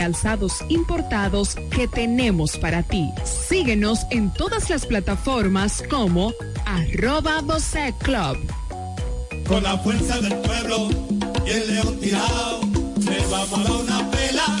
alzados importados que tenemos para ti. Síguenos en todas las plataformas como arroba Club. Con la fuerza del pueblo y el león tirado, le vamos a dar una pela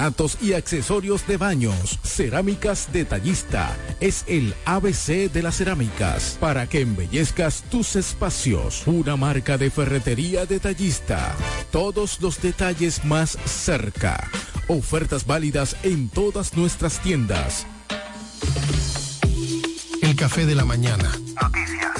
porcelanato y accesorios de baños. Cerámicas Detallista es el ABC de las cerámicas para que embellezcas tus espacios. Una marca de ferretería detallista. Todos los detalles más cerca. Ofertas válidas en todas nuestras tiendas. El café de la mañana. Noticias.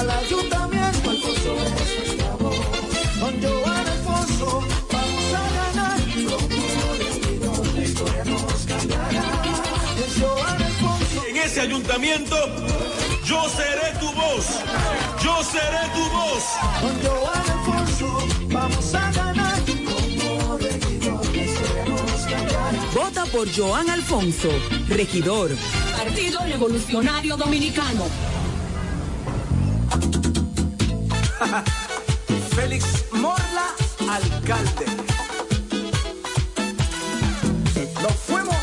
Al ayuntamiento, Alfonso es nuestra voz. Con Joan Alfonso vamos a ganar. La historia nos cambiará. Es Joan Alfonso. En ese ayuntamiento, yo seré tu voz. Yo seré tu voz. Con Joan Alfonso vamos a ganar. Como regidor, la historia nos cambiará. Vota por Joan Alfonso, regidor. Partido Revolucionario Dominicano. Alcalde. Nos fuimos.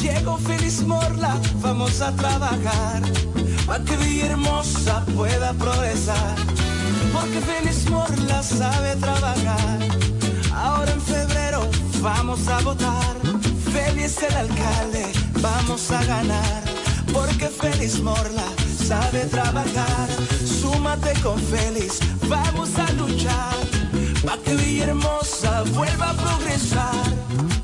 Llegó Félix Morla, vamos a trabajar para que Villahermosa pueda progresar. Porque Félix Morla sabe trabajar. Ahora en febrero vamos a votar. Félix el alcalde, vamos a ganar. Porque Félix Morla sabe trabajar. Súmate con Félix, vamos a luchar. para que Villahermosa vuelva a progresar.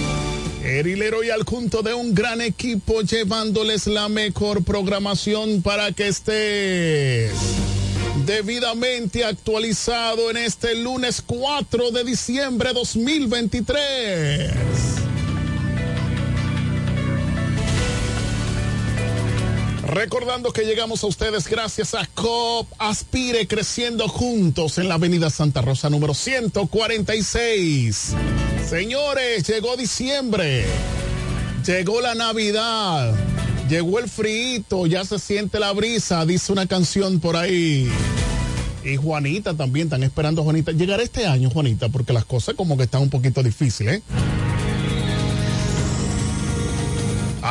Erilero y al junto de un gran equipo llevándoles la mejor programación para que estés debidamente actualizado en este lunes 4 de diciembre 2023. Recordando que llegamos a ustedes gracias a COP Aspire Creciendo Juntos en la Avenida Santa Rosa número 146. Señores, llegó diciembre, llegó la Navidad, llegó el frío, ya se siente la brisa, dice una canción por ahí. Y Juanita también, están esperando Juanita. Llegará este año, Juanita, porque las cosas como que están un poquito difíciles, ¿eh?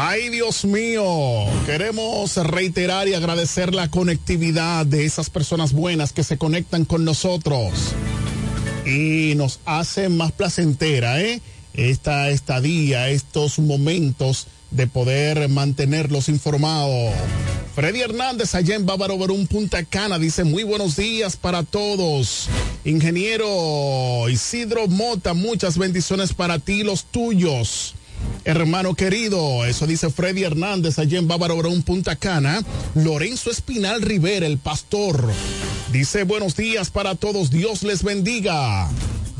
Ay, Dios mío, queremos reiterar y agradecer la conectividad de esas personas buenas que se conectan con nosotros y nos hace más placentera, ¿eh? Esta estadía, estos momentos de poder mantenerlos informados. Freddy Hernández allá en Bávaro Verón, Punta Cana, dice muy buenos días para todos. Ingeniero Isidro Mota, muchas bendiciones para ti, los tuyos. Hermano querido, eso dice Freddy Hernández allá en Bávaro Verón, Punta Cana. Lorenzo Espinal Rivera, el pastor. Dice buenos días para todos, Dios les bendiga.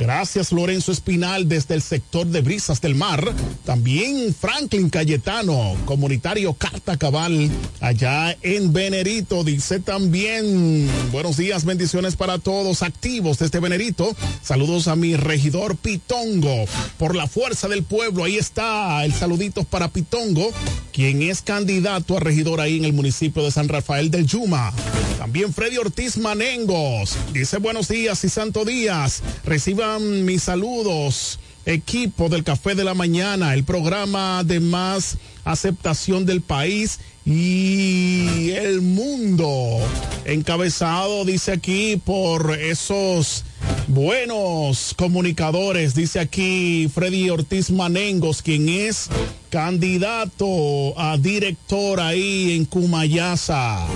Gracias Lorenzo Espinal desde el sector de Brisas del Mar. También Franklin Cayetano, comunitario Carta Cabal, allá en Venerito. Dice también, buenos días, bendiciones para todos activos desde Venerito. Saludos a mi regidor Pitongo. Por la fuerza del pueblo, ahí está el saludito para Pitongo, quien es candidato a regidor ahí en el municipio de San Rafael del Yuma. También Freddy Ortiz Manengos. Dice buenos días y santo días. Mis saludos. Equipo del Café de la Mañana, el programa de más aceptación del país y el mundo. Encabezado, dice aquí, por esos buenos comunicadores, dice aquí Freddy Ortiz Manengos, quien es candidato a director ahí en Cumayasa.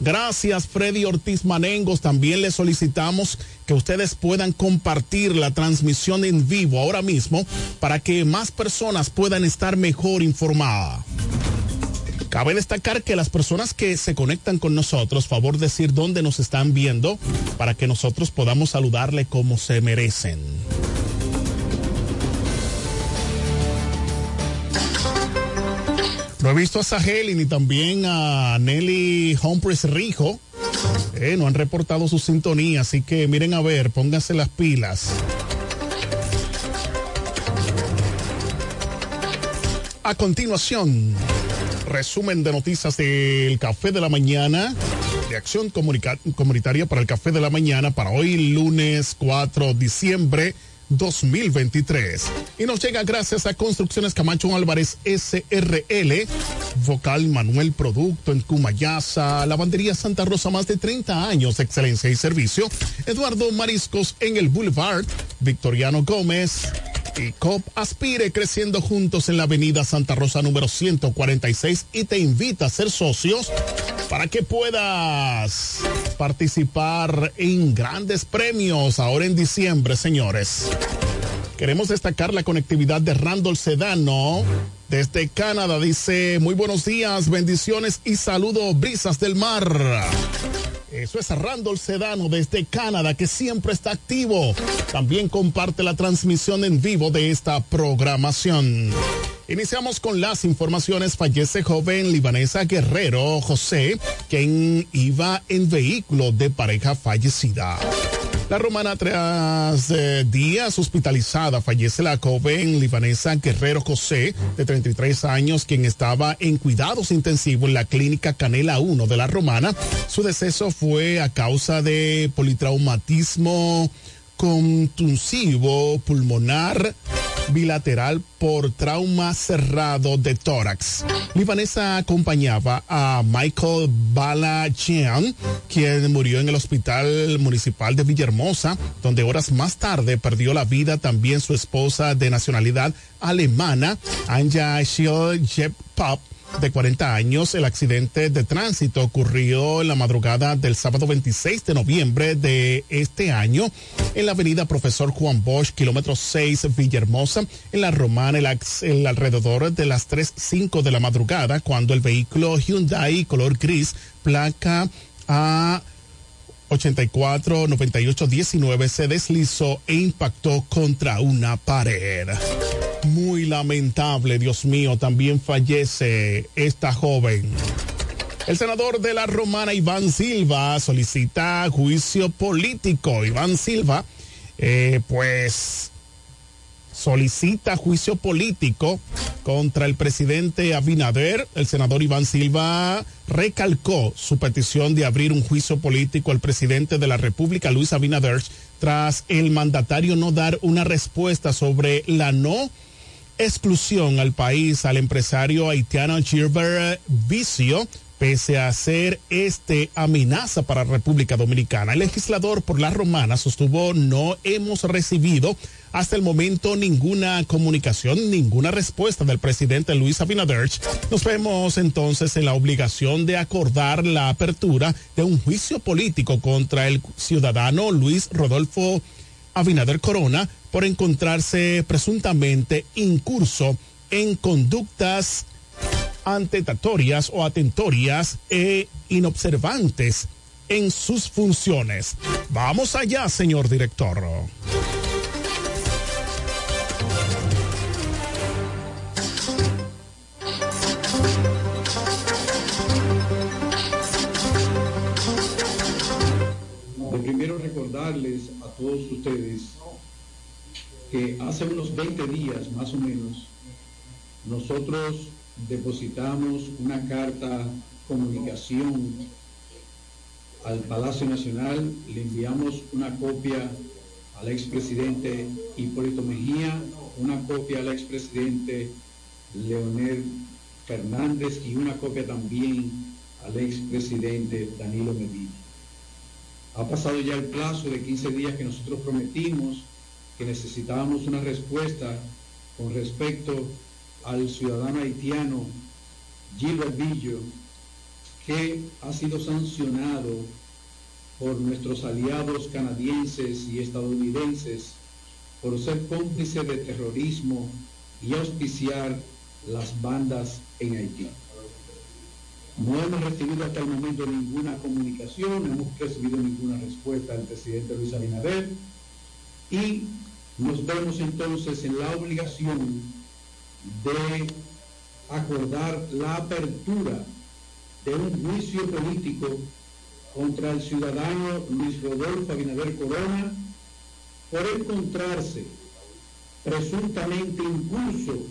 Gracias Freddy Ortiz Manengos. También le solicitamos que ustedes puedan compartir la transmisión en vivo ahora mismo para que más personas puedan estar mejor informadas. Cabe destacar que las personas que se conectan con nosotros, favor decir dónde nos están viendo para que nosotros podamos saludarle como se merecen. No he visto a Saheli ni también a Nelly Humphreys Rijo. Eh, no han reportado su sintonía, así que miren a ver, pónganse las pilas. A continuación, resumen de noticias del Café de la Mañana, de acción comunitaria para el Café de la Mañana para hoy lunes 4 de diciembre 2023. Y nos llega gracias a Construcciones Camacho Álvarez SRL, Vocal Manuel Producto en Cumayasa, Lavandería Santa Rosa, más de 30 años excelencia y servicio, Eduardo Mariscos en el Boulevard, Victoriano Gómez, y COP aspire creciendo juntos en la avenida Santa Rosa número 146 y te invita a ser socios para que puedas participar en grandes premios ahora en diciembre, señores. Queremos destacar la conectividad de Randall Sedano desde Canadá. Dice, muy buenos días, bendiciones y saludo, brisas del mar. Eso es Randall Sedano desde Canadá, que siempre está activo. También comparte la transmisión en vivo de esta programación. Iniciamos con las informaciones. Fallece joven libanesa Guerrero José, quien iba en vehículo de pareja fallecida. La romana tras eh, días hospitalizada fallece la joven libanesa Guerrero José, de 33 años, quien estaba en cuidados intensivos en la clínica Canela 1 de la romana. Su deceso fue a causa de politraumatismo contusivo pulmonar bilateral por trauma cerrado de tórax. Libanesa acompañaba a Michael Balachian, quien murió en el hospital municipal de Villahermosa, donde horas más tarde perdió la vida también su esposa de nacionalidad alemana, Anja Schill Pop de 40 años. El accidente de tránsito ocurrió en la madrugada del sábado 26 de noviembre de este año en la avenida Profesor Juan Bosch, kilómetro 6, Villahermosa, en la Romana, el, alrededor de las 3.05 de la madrugada, cuando el vehículo Hyundai color gris, placa a 84 98 19 se deslizó e impactó contra una pared. Muy lamentable, Dios mío, también fallece esta joven. El senador de la Romana, Iván Silva, solicita juicio político. Iván Silva, eh, pues solicita juicio político contra el presidente Abinader. El senador Iván Silva recalcó su petición de abrir un juicio político al presidente de la República, Luis Abinader, tras el mandatario no dar una respuesta sobre la no exclusión al país al empresario haitiano Gilbert Vicio pese a ser este amenaza para República Dominicana. El legislador por la romana sostuvo no hemos recibido hasta el momento ninguna comunicación, ninguna respuesta del presidente Luis Abinader. Nos vemos entonces en la obligación de acordar la apertura de un juicio político contra el ciudadano Luis Rodolfo Abinader Corona por encontrarse presuntamente incurso en conductas antetatorias o atentorias e inobservantes en sus funciones. Vamos allá, señor director. Recordarles a todos ustedes que hace unos 20 días más o menos nosotros depositamos una carta comunicación al Palacio Nacional, le enviamos una copia al expresidente Hipólito Mejía, una copia al expresidente Leonel Fernández y una copia también al expresidente Danilo Medina. Ha pasado ya el plazo de 15 días que nosotros prometimos que necesitábamos una respuesta con respecto al ciudadano haitiano Gilbert Villo, que ha sido sancionado por nuestros aliados canadienses y estadounidenses por ser cómplice de terrorismo y auspiciar las bandas en Haití. No hemos recibido hasta el momento ninguna comunicación, no hemos recibido ninguna respuesta del presidente Luis Abinader y nos vemos entonces en la obligación de acordar la apertura de un juicio político contra el ciudadano Luis Rodolfo Abinader Corona por encontrarse presuntamente impulso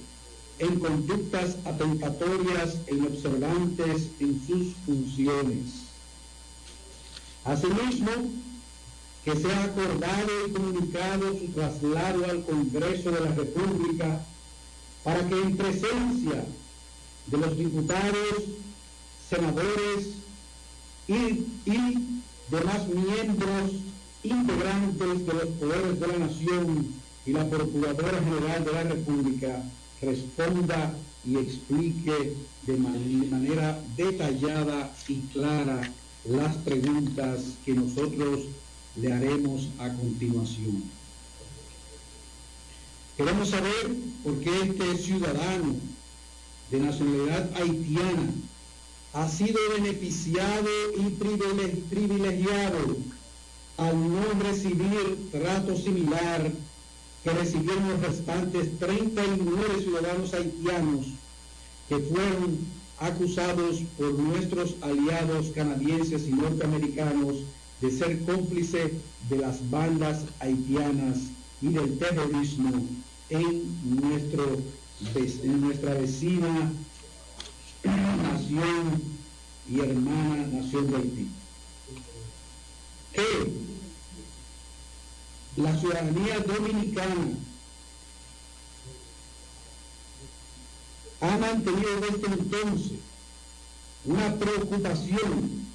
en conductas atentatorias e inobservantes en sus funciones. Asimismo, que se ha acordado y comunicado su traslado al Congreso de la República para que en presencia de los diputados, senadores y, y demás miembros integrantes de los poderes de la nación y la Procuradora General de la República responda y explique de manera detallada y clara las preguntas que nosotros le haremos a continuación. Queremos saber por qué este ciudadano de nacionalidad haitiana ha sido beneficiado y privilegiado al no recibir trato similar que recibieron los restantes 39 ciudadanos haitianos que fueron acusados por nuestros aliados canadienses y norteamericanos de ser cómplice de las bandas haitianas y del terrorismo en, nuestro, en nuestra vecina nación y hermana nación de Haití. Que la ciudadanía dominicana ha mantenido desde entonces una preocupación,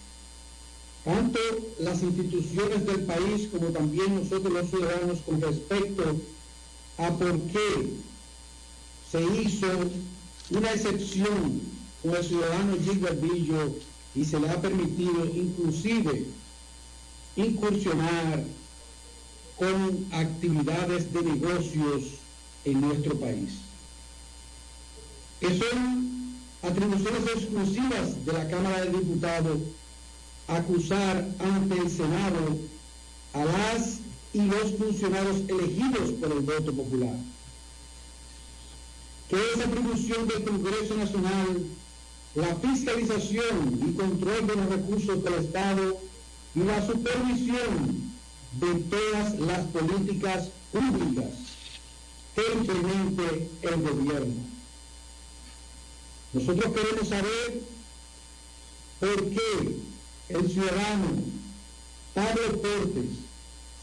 tanto las instituciones del país como también nosotros los ciudadanos con respecto a por qué se hizo una excepción con el ciudadano Gilbert Villo y se le ha permitido inclusive incursionar con actividades de negocios en nuestro país. Que son atribuciones exclusivas de la Cámara de Diputados acusar ante el Senado a las y los funcionarios elegidos por el voto popular. Que es atribución del Congreso Nacional la fiscalización y control de los recursos del Estado y la supervisión de todas las políticas públicas que implemente el gobierno. Nosotros queremos saber por qué el ciudadano Pablo Cortes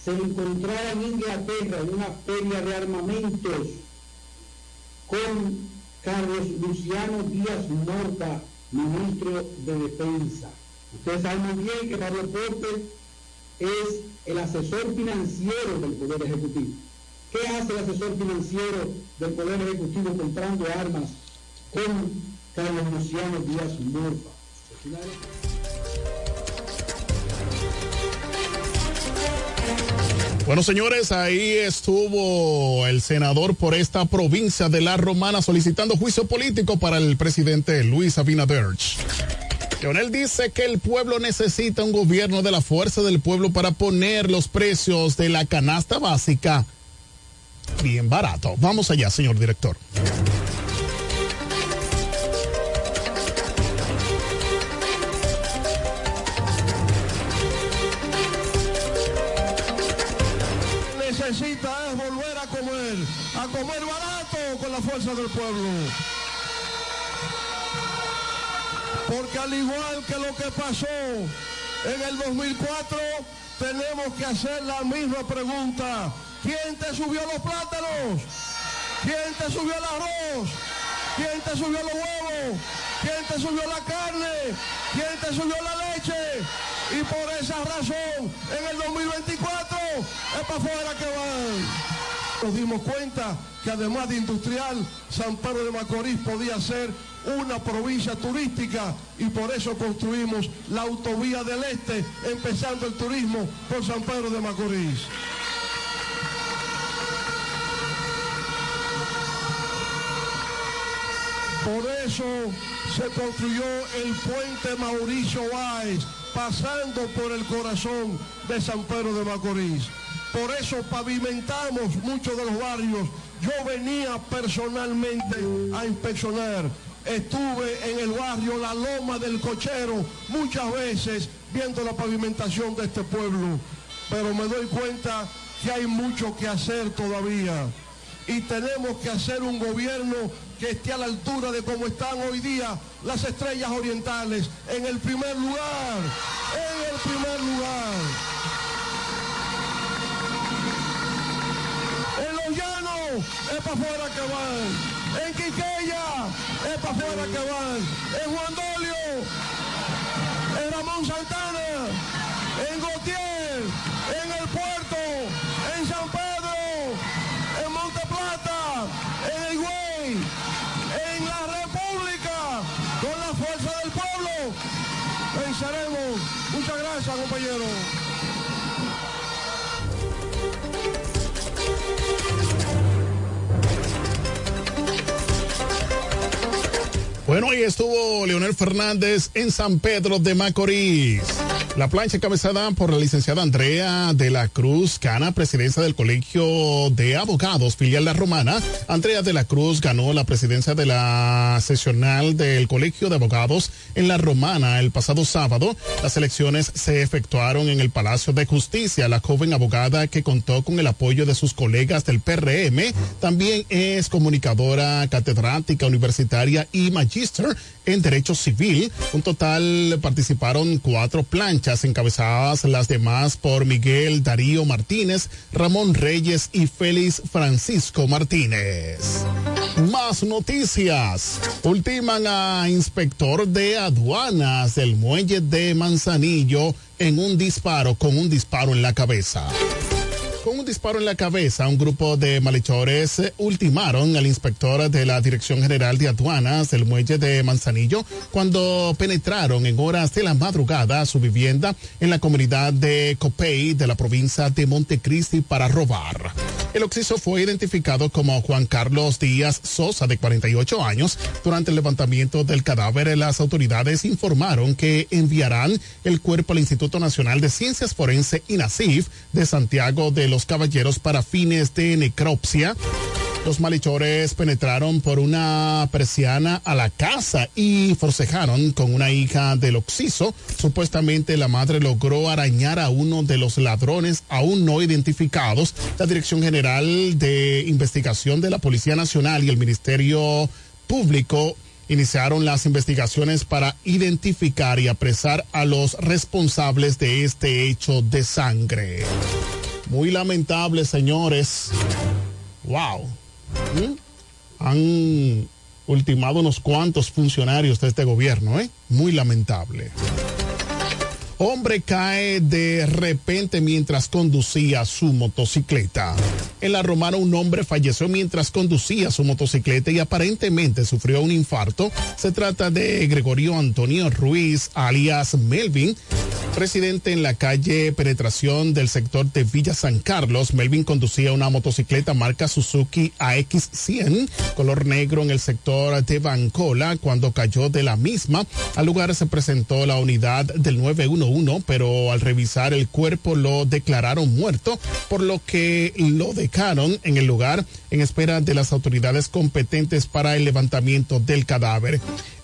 se encontraba en Inglaterra en una feria de armamentos con Carlos Luciano Díaz Morta, ministro de Defensa. Ustedes saben muy bien que Pablo Cortes es el asesor financiero del Poder Ejecutivo. ¿Qué hace el asesor financiero del Poder Ejecutivo comprando armas con Carlos Luciano Díaz Morfa? Bueno, señores, ahí estuvo el senador por esta provincia de La Romana solicitando juicio político para el presidente Luis Abinader. Leonel dice que el pueblo necesita un gobierno de la fuerza del pueblo para poner los precios de la canasta básica bien barato. Vamos allá, señor director. Necesita es volver a comer, a comer barato con la fuerza del pueblo. Porque al igual que lo que pasó en el 2004, tenemos que hacer la misma pregunta. ¿Quién te subió los plátanos? ¿Quién te subió el arroz? ¿Quién te subió los huevos? ¿Quién te subió la carne? ¿Quién te subió la leche? Y por esa razón, en el 2024 es para afuera que van. Nos dimos cuenta que además de industrial, San Pedro de Macorís podía ser una provincia turística y por eso construimos la autovía del Este, empezando el turismo por San Pedro de Macorís. Por eso se construyó el puente Mauricio Báez, pasando por el corazón de San Pedro de Macorís. Por eso pavimentamos muchos de los barrios. Yo venía personalmente a inspeccionar. Estuve en el barrio La Loma del Cochero muchas veces viendo la pavimentación de este pueblo. Pero me doy cuenta que hay mucho que hacer todavía. Y tenemos que hacer un gobierno que esté a la altura de cómo están hoy día las estrellas orientales. En el primer lugar, en el primer lugar. Es para afuera que van. En Quiqueya es para afuera que van. En Juan Dolio, en Ramón Santana, en Gautier, en el puerto, en San Pedro, en Monte Plata, en Higüey, en la República, con la fuerza del pueblo. Venceremos. Muchas gracias, compañeros. Bueno, ahí estuvo Leonel Fernández en San Pedro de Macorís. La plancha encabezada por la licenciada Andrea de la Cruz Cana, presidencia del Colegio de Abogados, filial La Romana. Andrea de la Cruz ganó la presidencia de la sesional del Colegio de Abogados en La Romana el pasado sábado. Las elecciones se efectuaron en el Palacio de Justicia. La joven abogada que contó con el apoyo de sus colegas del PRM también es comunicadora catedrática universitaria y magíster en Derecho Civil. Un total participaron cuatro planchas encabezadas las demás por Miguel Darío Martínez, Ramón Reyes y Félix Francisco Martínez. Más noticias. Ultiman a inspector de aduanas del muelle de Manzanillo en un disparo con un disparo en la cabeza. Con un disparo en la cabeza, un grupo de malhechores ultimaron al inspector de la Dirección General de Aduanas del muelle de Manzanillo cuando penetraron en horas de la madrugada a su vivienda en la comunidad de Copey de la provincia de Montecristi para robar. El occiso fue identificado como Juan Carlos Díaz Sosa, de 48 años. Durante el levantamiento del cadáver, las autoridades informaron que enviarán el cuerpo al Instituto Nacional de Ciencias Forense INACIF de Santiago de los Caballeros para fines de necropsia. Los malhechores penetraron por una persiana a la casa y forcejaron con una hija del occiso. Supuestamente la madre logró arañar a uno de los ladrones aún no identificados. La Dirección General de Investigación de la Policía Nacional y el Ministerio Público iniciaron las investigaciones para identificar y apresar a los responsables de este hecho de sangre. Muy lamentable, señores. Wow. ¿Mm? Han ultimado unos cuantos funcionarios de este gobierno, ¿eh? Muy lamentable. Hombre cae de repente mientras conducía su motocicleta. En la Romana un hombre falleció mientras conducía su motocicleta y aparentemente sufrió un infarto. Se trata de Gregorio Antonio Ruiz, alias Melvin, residente en la calle Penetración del sector de Villa San Carlos. Melvin conducía una motocicleta marca Suzuki AX100, color negro en el sector de Bancola. Cuando cayó de la misma, al lugar se presentó la unidad del 911 pero al revisar el cuerpo lo declararon muerto, por lo que lo dejaron en el lugar en espera de las autoridades competentes para el levantamiento del cadáver.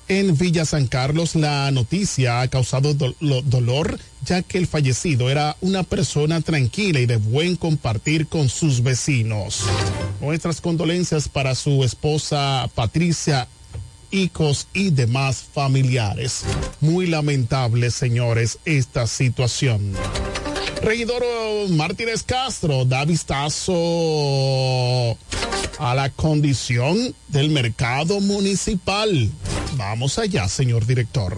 En Villa San Carlos la noticia ha causado do lo dolor ya que el fallecido era una persona tranquila y de buen compartir con sus vecinos. Nuestras condolencias para su esposa Patricia hijos y demás familiares. Muy lamentable, señores, esta situación. Regidor Martínez Castro da vistazo a la condición del mercado municipal. Vamos allá, señor director.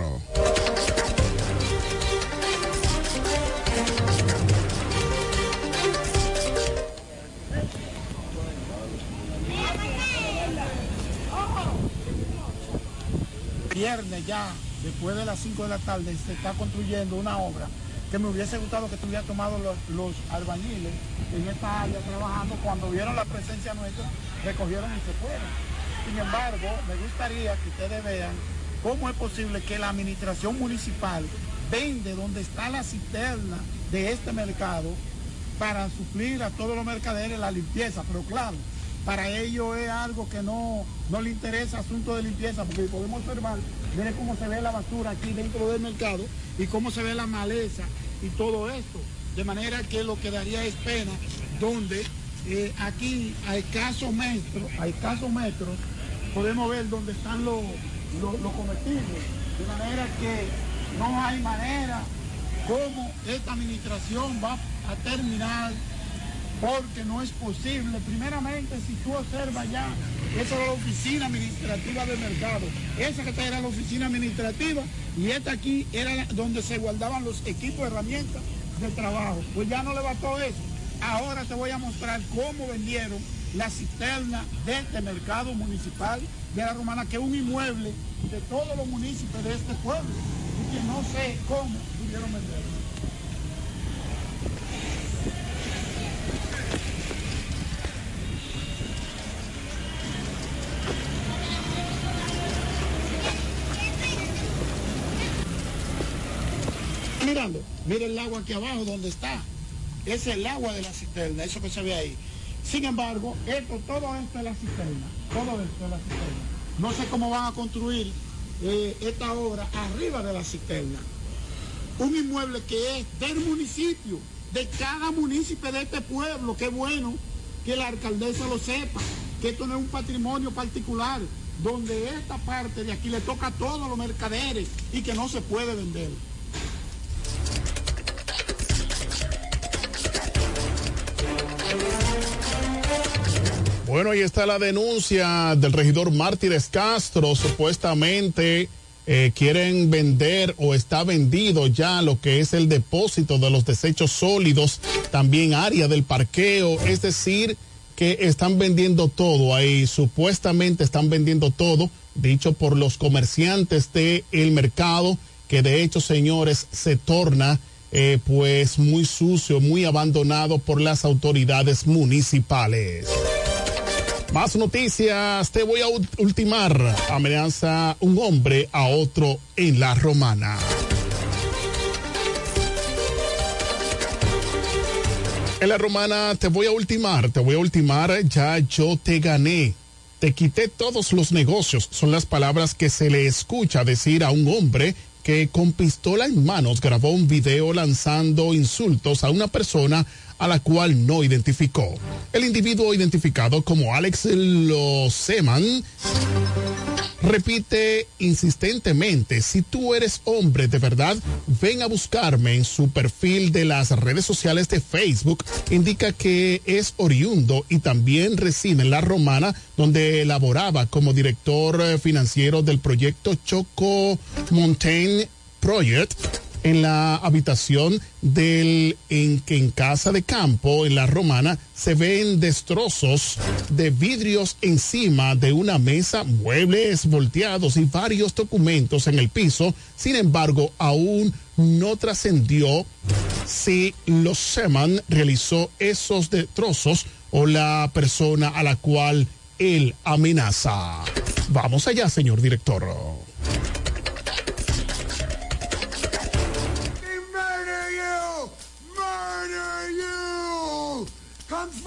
Viernes ya, después de las 5 de la tarde, se está construyendo una obra que me hubiese gustado que tuviera tomado los, los albañiles en esta área trabajando. Cuando vieron la presencia nuestra, recogieron y se fueron. Sin embargo, me gustaría que ustedes vean cómo es posible que la administración municipal vende donde está la cisterna de este mercado para suplir a todos los mercaderes la limpieza, pero claro, para ellos es algo que no, no le interesa asunto de limpieza, porque podemos observar, miren cómo se ve la basura aquí dentro del mercado y cómo se ve la maleza y todo esto. De manera que lo que daría es pena, donde eh, aquí a escasos metros, a escasos metros, podemos ver dónde están los, los, comestibles. De manera que no hay manera como esta administración va a terminar porque no es posible. Primeramente, si tú observas ya, esa era la oficina administrativa del mercado, esa que está era la oficina administrativa y esta aquí era donde se guardaban los equipos de herramientas de trabajo. Pues ya no le bastó eso. Ahora te voy a mostrar cómo vendieron la cisterna de este mercado municipal de la Romana, que es un inmueble de todos los municipios de este pueblo y que no sé cómo pudieron venderlo. Mira el agua aquí abajo donde está. Es el agua de la cisterna, eso que se ve ahí. Sin embargo, esto, todo esto es la cisterna, todo esto es la cisterna. No sé cómo van a construir eh, esta obra arriba de la cisterna. Un inmueble que es del municipio, de cada municipio de este pueblo. Qué bueno que la alcaldesa lo sepa, que esto no es un patrimonio particular, donde esta parte de aquí le toca a todos los mercaderes y que no se puede vender. Bueno, ahí está la denuncia del regidor Mártires Castro. Supuestamente eh, quieren vender o está vendido ya lo que es el depósito de los desechos sólidos, también área del parqueo, es decir, que están vendiendo todo ahí, supuestamente están vendiendo todo, dicho por los comerciantes del el mercado, que de hecho, señores, se torna eh, pues muy sucio, muy abandonado por las autoridades municipales. Más noticias, te voy a ul- ultimar. Amenaza un hombre a otro en la romana. En la romana te voy a ultimar, te voy a ultimar, ya yo te gané. Te quité todos los negocios, son las palabras que se le escucha decir a un hombre que con pistola en manos grabó un video lanzando insultos a una persona a la cual no identificó. El individuo identificado como Alex Loseman repite insistentemente, si tú eres hombre de verdad, ven a buscarme en su perfil de las redes sociales de Facebook. Indica que es oriundo y también reside en La Romana, donde laboraba como director eh, financiero del proyecto Choco Mountain Project en la habitación del en en casa de campo en la romana se ven destrozos de vidrios encima de una mesa, muebles volteados y varios documentos en el piso. Sin embargo, aún no trascendió si los Seman realizó esos destrozos o la persona a la cual él amenaza. Vamos allá, señor director.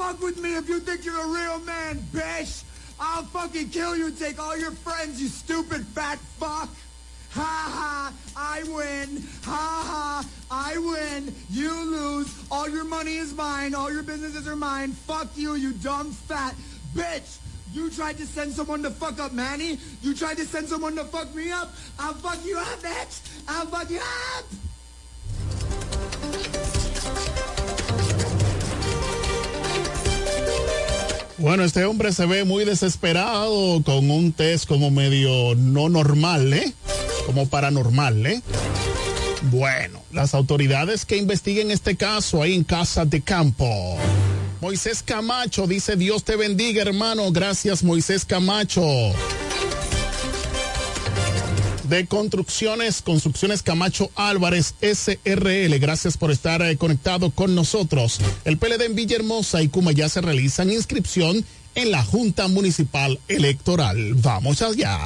Fuck with me if you think you're a real man, bitch! I'll fucking kill you and take all your friends, you stupid fat fuck. Ha ha, I win. Ha ha, I win. You lose. All your money is mine. All your businesses are mine. Fuck you, you dumb fat bitch. You tried to send someone to fuck up Manny. You tried to send someone to fuck me up. I'll fuck you up, bitch. I'll fuck you up. Bueno, este hombre se ve muy desesperado con un test como medio no normal, ¿eh? Como paranormal, ¿eh? Bueno, las autoridades que investiguen este caso ahí en Casa de Campo. Moisés Camacho dice, Dios te bendiga, hermano. Gracias, Moisés Camacho. De Construcciones, Construcciones Camacho Álvarez, SRL. Gracias por estar eh, conectado con nosotros. El PLD en Villahermosa y Cuma ya se realizan inscripción en la Junta Municipal Electoral. Vamos allá.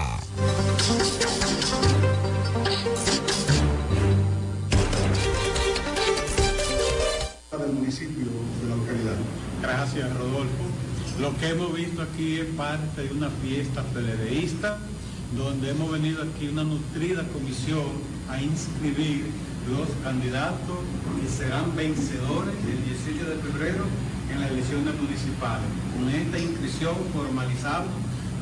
del municipio de la localidad. Gracias, Rodolfo. Lo que hemos visto aquí es parte de una fiesta peledeísta, donde hemos venido aquí una nutrida comisión a inscribir los candidatos que serán vencedores el 18 de febrero en las elecciones municipales. Con esta inscripción formalizamos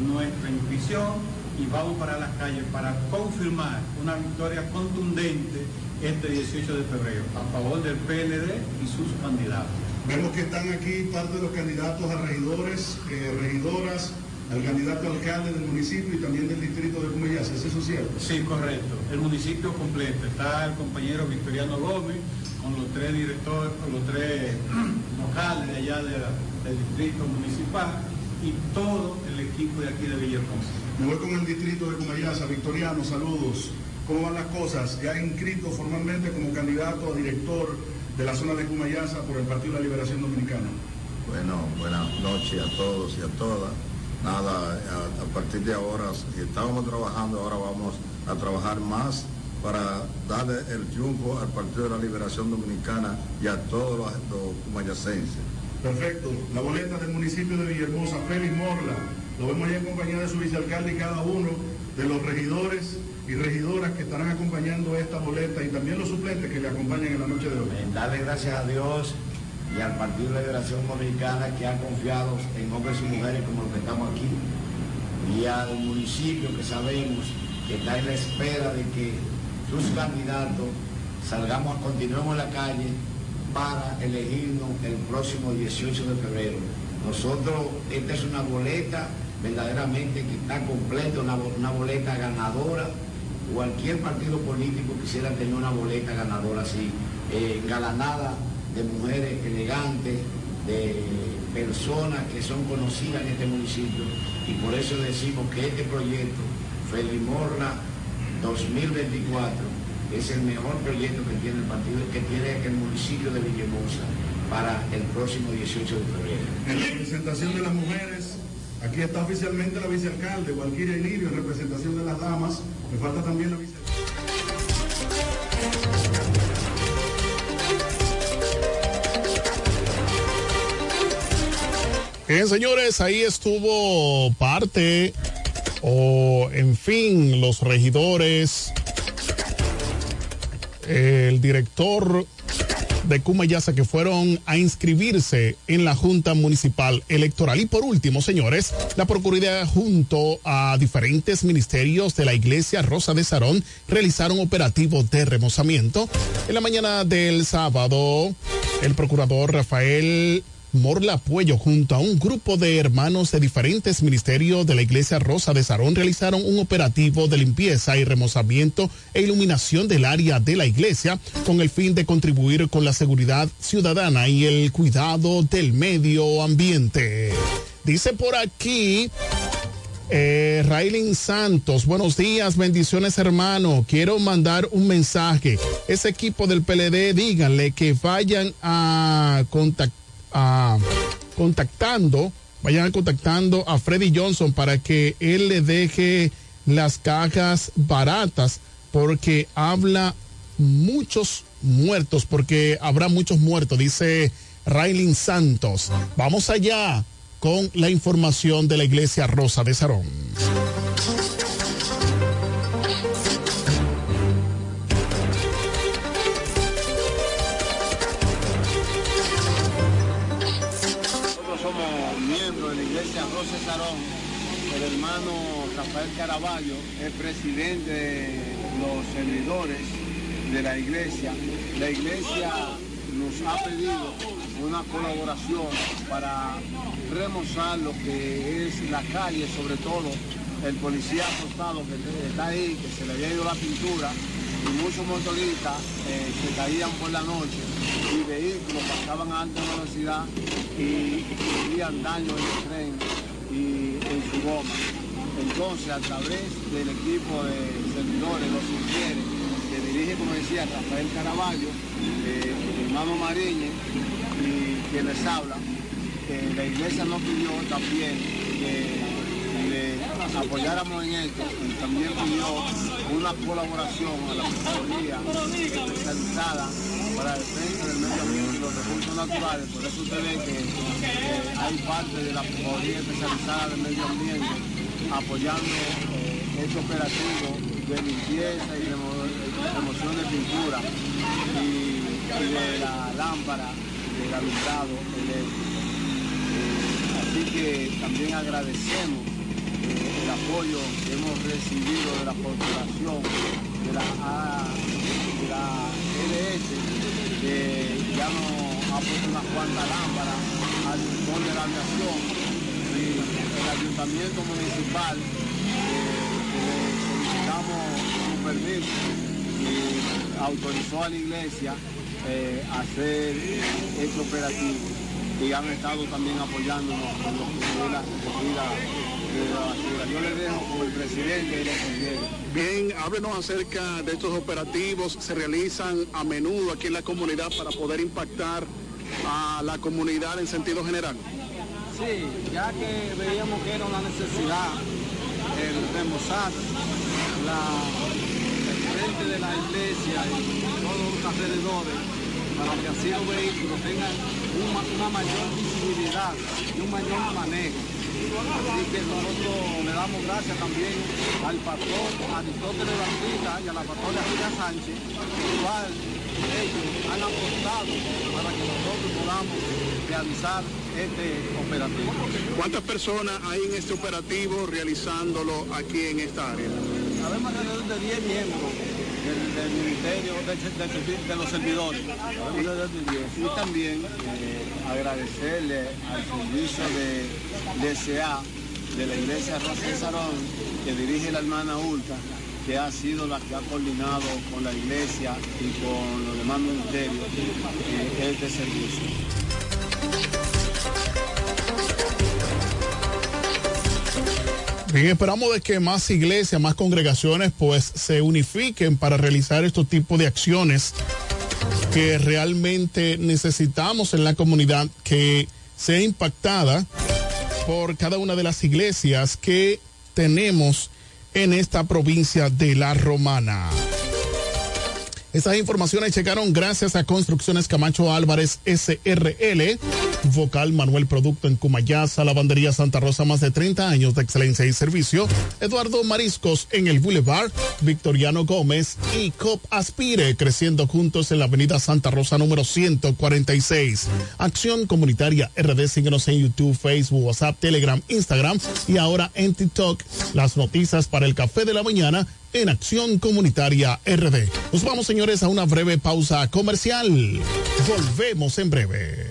nuestra inscripción y vamos para las calles para confirmar una victoria contundente este 18 de febrero a favor del PLD y sus candidatos. Vemos que están aquí parte de los candidatos a regidores, eh, regidoras, al candidato alcalde del municipio y también del distrito de Cumeyas. ¿Es eso cierto? Sí, correcto. El municipio completo. Está el compañero Victoriano Gómez con los tres directores, con los tres locales de allá de la- del distrito municipal y todo el equipo de aquí de Villahermosa. Me voy con el distrito de Cumayasa. Victoriano, saludos. ¿Cómo van las cosas? Ya inscrito formalmente como candidato a director de la zona de Cumayasa por el Partido de la Liberación Dominicana. Bueno, buenas noches a todos y a todas. Nada, a, a partir de ahora, si estábamos trabajando, ahora vamos a trabajar más para darle el triunfo al Partido de la Liberación Dominicana y a todos los, los cumayacenses. Perfecto. La boleta del municipio de Villahermosa, Félix Morla. Lo vemos ahí en compañía de su vicealcalde y cada uno de los regidores y regidoras que estarán acompañando esta boleta y también los suplentes que le acompañan en la noche de hoy. Darle gracias a Dios y al Partido de Liberación Dominicana que han confiado en hombres y mujeres como los que estamos aquí y al municipio que sabemos que está en la espera de que sus candidatos salgamos, continuemos en la calle para elegirnos el próximo 18 de febrero. Nosotros, esta es una boleta verdaderamente que está completa, una, una boleta ganadora. Cualquier partido político quisiera tener una boleta ganadora así, eh, engalanada de mujeres elegantes, de personas que son conocidas en este municipio. Y por eso decimos que este proyecto, Felimorla 2024, es el mejor proyecto que tiene el partido, que tiene el municipio de Villahermosa para el próximo 18 de febrero. En representación de las mujeres, aquí está oficialmente la vicealcalde, Walquiria Ilirio, en representación de las damas. Me falta también la vicealcalde. Bien, señores, ahí estuvo parte, o en fin, los regidores, el director de Cumayasa que fueron a inscribirse en la Junta Municipal Electoral. Y por último, señores, la Procuraduría junto a diferentes ministerios de la Iglesia Rosa de Sarón realizaron operativo de remozamiento. En la mañana del sábado, el procurador Rafael Morla Puello junto a un grupo de hermanos de diferentes ministerios de la Iglesia Rosa de Sarón realizaron un operativo de limpieza y remozamiento e iluminación del área de la iglesia con el fin de contribuir con la seguridad ciudadana y el cuidado del medio ambiente. Dice por aquí eh, Santos, buenos días, bendiciones hermano. Quiero mandar un mensaje. Ese equipo del PLD, díganle que vayan a contactar a- contactando, vayan contactando a Freddy Johnson para que él le deje las cajas baratas porque habla muchos muertos, porque habrá muchos muertos, dice Raylin Santos. Vamos allá con la información de la iglesia Rosa de Sarón. Rafael Caraballo es presidente de los servidores de la iglesia. La iglesia nos ha pedido una colaboración para remozar lo que es la calle, sobre todo el policía acostado que está ahí, que se le había ido la pintura y muchos motoristas eh, se caían por la noche y vehículos pasaban a alta velocidad y sufrían daño en el tren y en su goma. Entonces, a través del equipo de servidores, los ingenieros, que dirige, como decía, Rafael Caraballo, eh, hermano Mariñez y quien les la iglesia nos pidió también que le apoyáramos en esto también pidió una colaboración a la Procuraduría especializada para la defensa del medio ambiente y los recursos naturales. Por eso usted ve que hay parte de la Procuraduría especializada del medio ambiente apoyando eh, este operativo de limpieza y remo- remoción de pintura y, de la lámpara del alumbrado eléctrico. Eh, así que también agradecemos eh, el apoyo que hemos recibido de la corporación, de la, A- de la LS, que ya nos ha puesto unas cuantas lámparas al rincón de la aviación el ayuntamiento municipal eh, le solicitamos un permiso y autorizó a la iglesia eh, hacer este operativo y han estado también apoyándonos es la recogida de la basura. Yo les dejo con el presidente. Bien, háblenos acerca de estos operativos. Se realizan a menudo aquí en la comunidad para poder impactar a la comunidad en sentido general. Sí, ya que veíamos que era una necesidad el remozar la, el frente de la iglesia y todos los alrededores para que así los vehículos tengan una, mayor visibilidad y un mayor manejo. Así que nosotros le damos gracias también al pastor Aristóteles Batista y a la pastora Julia Sánchez, el cual ellos han apostado para que nosotros podamos realizar este operativo. ¿Cuántas personas hay en este operativo realizándolo aquí en esta área? Habemos alrededor de 10 miembros del, del ministerio, de, los servidores. Habemos alrededor de 10. Y también eh, agradecerle al servicio de DCA de la iglesia Rosa de Sarón, que dirige la hermana Ulta, que ha sido la que ha coordinado con la iglesia y con los demás ministerios eh, este servicio. Bien, esperamos de que más iglesias, más congregaciones, pues se unifiquen para realizar estos tipos de acciones que realmente necesitamos en la comunidad que sea impactada por cada una de las iglesias que tenemos en esta provincia de La Romana. Estas informaciones llegaron gracias a Construcciones Camacho Álvarez SRL, Vocal Manuel Producto en Cumayasa, Lavandería Santa Rosa, más de 30 años de excelencia y servicio, Eduardo Mariscos en el Boulevard, Victoriano Gómez y COP Aspire, creciendo juntos en la Avenida Santa Rosa número 146. Acción Comunitaria RD, síguenos en YouTube, Facebook, WhatsApp, Telegram, Instagram y ahora en TikTok. Las noticias para el café de la mañana en Acción Comunitaria RD. Nos vamos, señores, a una breve pausa comercial. Volvemos en breve.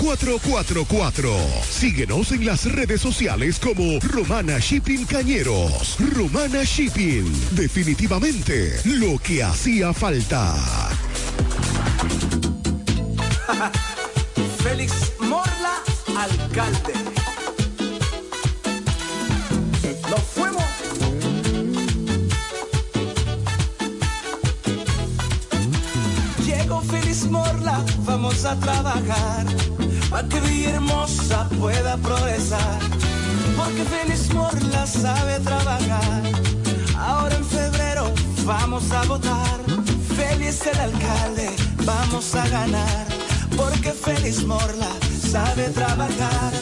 4444. Síguenos en las redes sociales como Romana Shipping Cañeros. Romana Shipping. Definitivamente lo que hacía falta. Félix Morla, alcalde. Nos fuimos. Llegó Félix Morla, vamos a trabajar para que Villahermosa pueda progresar. Porque Félix Morla sabe trabajar. Ahora en febrero vamos a votar. Félix el alcalde, vamos a ganar. Porque Félix Morla sabe trabajar.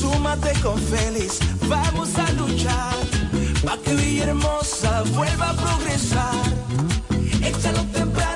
Súmate con Félix, vamos a luchar. Para que Villahermosa vuelva a progresar. Échalo temprano,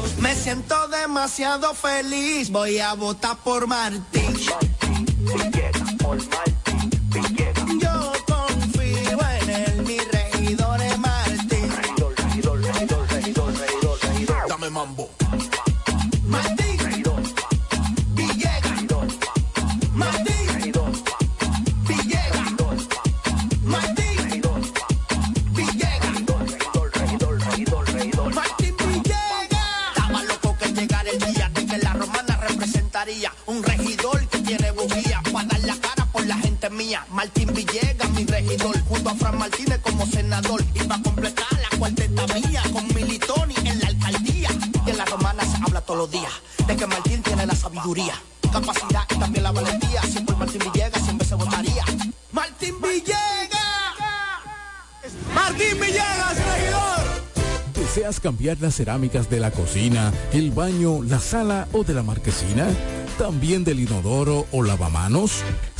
Me siento demasiado feliz, voy a votar por Martín. Yo confío en él, mi regidor es Martín. Dame mambo. Martín Villegas, mi regidor, junto a Fran Martínez como senador. Y para completar la cuarteta mía con Militoni en la alcaldía. Y en la romana se habla todos los días de que Martín tiene la sabiduría. capacidad y también la valentía. Si por Martín Villegas siempre se votaría. Martín Villegas. Martín Villegas, regidor. ¿Deseas cambiar las cerámicas de la cocina, el baño, la sala o de la marquesina? ¿También del inodoro o lavamanos?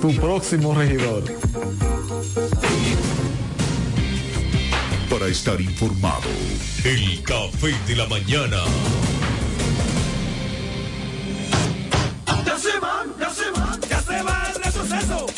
tu próximo regidor. Para estar informado, el café de la mañana. Ya se van, ya se van, ya se va el retroceso.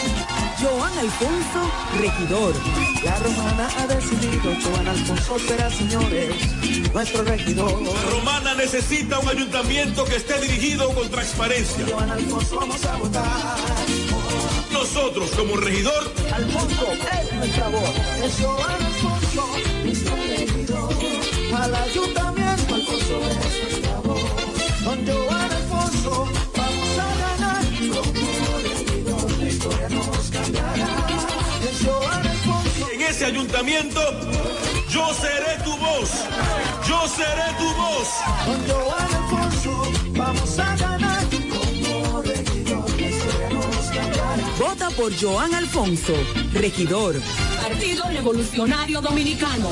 Alfonso, regidor. La romana ha decidido, Joan Alfonso será, señores, nuestro regidor. Romana necesita un ayuntamiento que esté dirigido con transparencia. Joan Alfonso vamos a votar. Nosotros como regidor, Alfonso es nuestra voz. Es Joan Alfonso, nuestro regidor. Al ayuntamiento, Alfonso es nuestra voz. Con Joan Alfonso en ese ayuntamiento, yo seré tu voz. Yo seré tu voz. Con Joan Alfonso vamos a ganar. Como regidor, cambiará. Vota por Joan Alfonso, regidor. Partido Revolucionario Dominicano.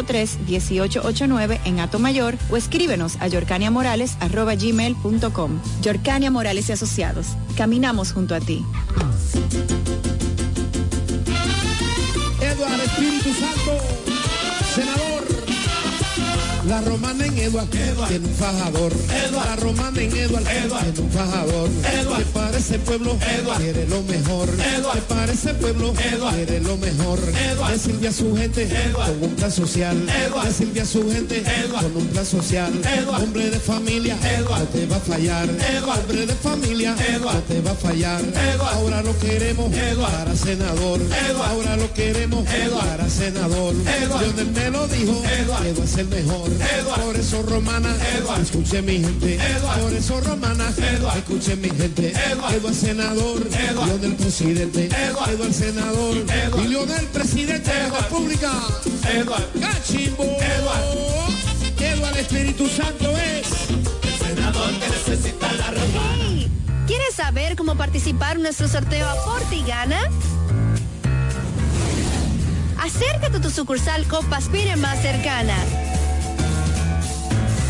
809-553-1889 en Mayor o escríbenos a yorcaniamorales.com. Yorcania Morales y Asociados. Caminamos junto a ti. Eduardo Espíritu Santo. La romana en Eduard, tiene un fajador. La romana en Eduard, tiene un fajador. Para ese pueblo quiere lo mejor. Que para ese pueblo quiere lo mejor. Le sirve a su gente con un plan social. Le sirve a su gente con un plan social. Hombre de familia, no te va a fallar. Hombre de familia, no te va a fallar. Ahora lo queremos para senador. Ahora lo queremos para senador. Lionel me lo dijo, Eduard es el mejor. Por eso romana, escuche mi gente. Por eso romana, escuche mi gente. Eduard senador, León presidente. Eduard senador, y León del presidente de la República. Eduard Cachimbo. Eduard Espíritu Santo es el senador que necesita la romana. ¿Quieres saber cómo participar en nuestro sorteo Aporte y Gana? Acércate a tu sucursal Copaspire más cercana.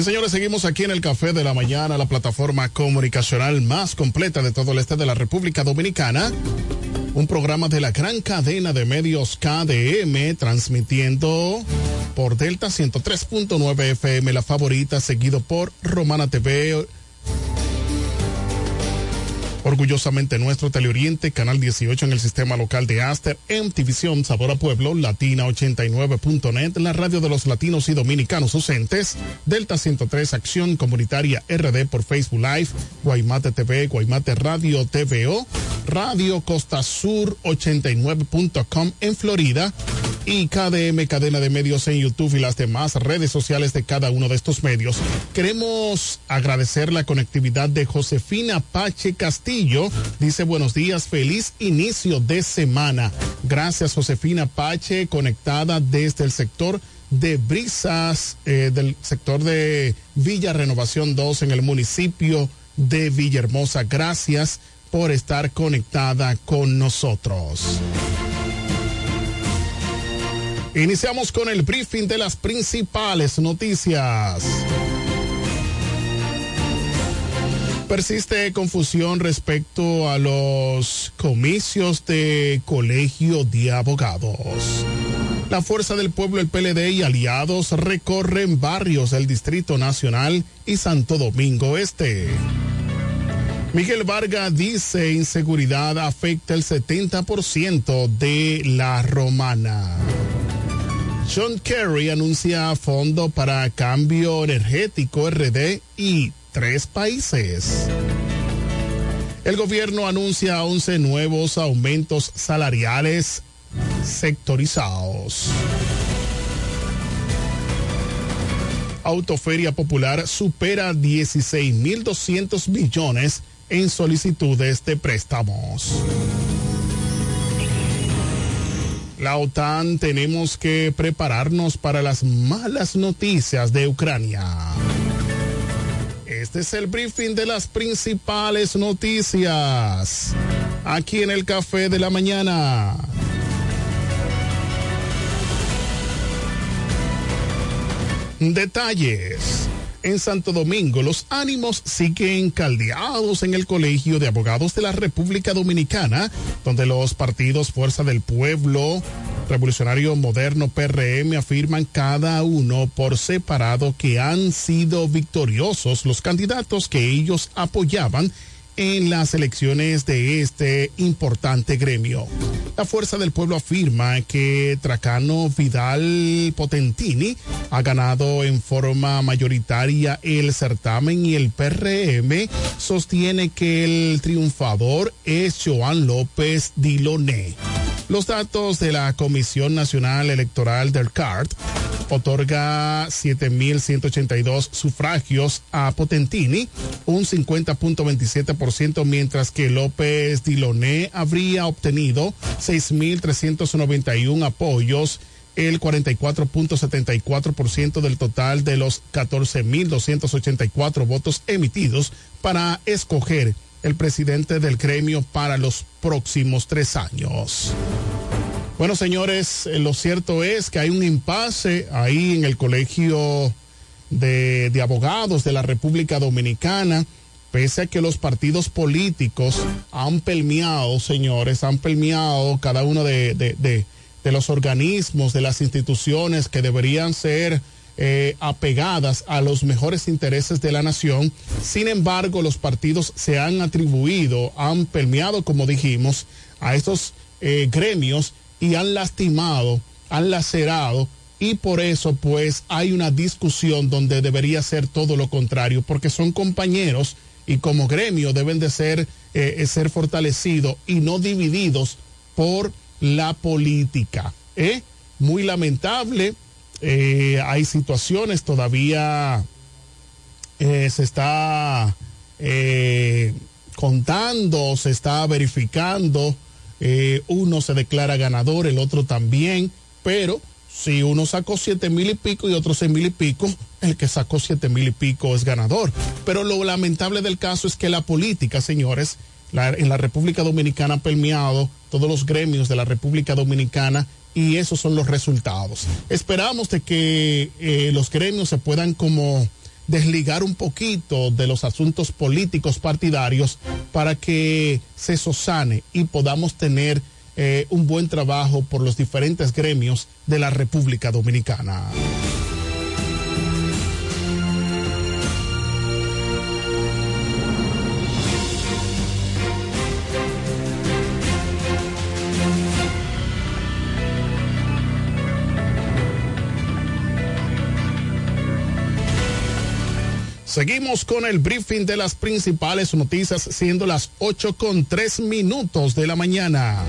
Bien, señores, seguimos aquí en el Café de la Mañana, la plataforma comunicacional más completa de todo el este de la República Dominicana. Un programa de la gran cadena de medios KDM, transmitiendo por Delta 103.9 FM, la favorita, seguido por Romana TV Orgullosamente nuestro Teleoriente, Canal 18 en el sistema local de Aster, MTVision Sabor a Pueblo, Latina 89.net, la radio de los latinos y dominicanos ausentes, Delta 103 Acción Comunitaria RD por Facebook Live, Guaymate TV, Guaymate Radio TVO, Radio Costa Sur 89.com en Florida y KDM Cadena de Medios en YouTube y las demás redes sociales de cada uno de estos medios. Queremos agradecer la conectividad de Josefina Pache Castillo. Dice buenos días, feliz inicio de semana. Gracias Josefina Pache, conectada desde el sector de Brisas, eh, del sector de Villa Renovación 2 en el municipio de Villahermosa. Gracias por estar conectada con nosotros. Iniciamos con el briefing de las principales noticias. Persiste confusión respecto a los comicios de colegio de abogados. La Fuerza del Pueblo, el PLD y aliados recorren barrios del Distrito Nacional y Santo Domingo Este. Miguel Vargas dice inseguridad afecta el 70% de la romana. John Kerry anuncia fondo para cambio energético RD y tres países. El gobierno anuncia 11 nuevos aumentos salariales sectorizados. Autoferia Popular supera 16.200 millones en solicitudes de préstamos. La OTAN tenemos que prepararnos para las malas noticias de Ucrania. Este es el briefing de las principales noticias. Aquí en el Café de la Mañana. Detalles. En Santo Domingo, los ánimos siguen caldeados en el Colegio de Abogados de la República Dominicana, donde los partidos Fuerza del Pueblo, Revolucionario Moderno, PRM, afirman cada uno por separado que han sido victoriosos los candidatos que ellos apoyaban en las elecciones de este importante gremio. La Fuerza del Pueblo afirma que Tracano Vidal Potentini ha ganado en forma mayoritaria el certamen y el PRM sostiene que el triunfador es Joan López Diloné. Los datos de la Comisión Nacional Electoral del CART otorga 7.182 sufragios a Potentini, un 50.27%, mientras que López Diloné habría obtenido 6.391 apoyos el 44.74% del total de los 14.284 votos emitidos para escoger el presidente del gremio para los próximos tres años. Bueno, señores, eh, lo cierto es que hay un impasse ahí en el Colegio de, Abogados de la República Dominicana, pese a que los partidos políticos han pelmeado, señores, han pelmeado cada uno de los organismos, de las instituciones que deberían ser eh, apegadas a los mejores intereses de la nación. Sin embargo, los partidos se han atribuido, han permeado, como dijimos, a estos eh, gremios y han lastimado, han lacerado y por eso pues hay una discusión donde debería ser todo lo contrario, porque son compañeros y como gremio deben de ser, eh, ser fortalecidos y no divididos por la política. ¿eh? Muy lamentable, eh, hay situaciones todavía eh, se está eh, contando, se está verificando, uno se declara ganador, el otro también, pero si uno sacó siete mil y pico y otro seis mil y pico, el que sacó siete mil y pico es ganador. Pero lo lamentable del caso es que la política, señores, en la República Dominicana ha permeado todos los gremios de la República Dominicana y esos son los resultados. Esperamos de que eh, los gremios se puedan como desligar un poquito de los asuntos políticos partidarios para que se sosane y podamos tener eh, un buen trabajo por los diferentes gremios de la República Dominicana. Seguimos con el briefing de las principales noticias, siendo las 8 con 3 minutos de la mañana.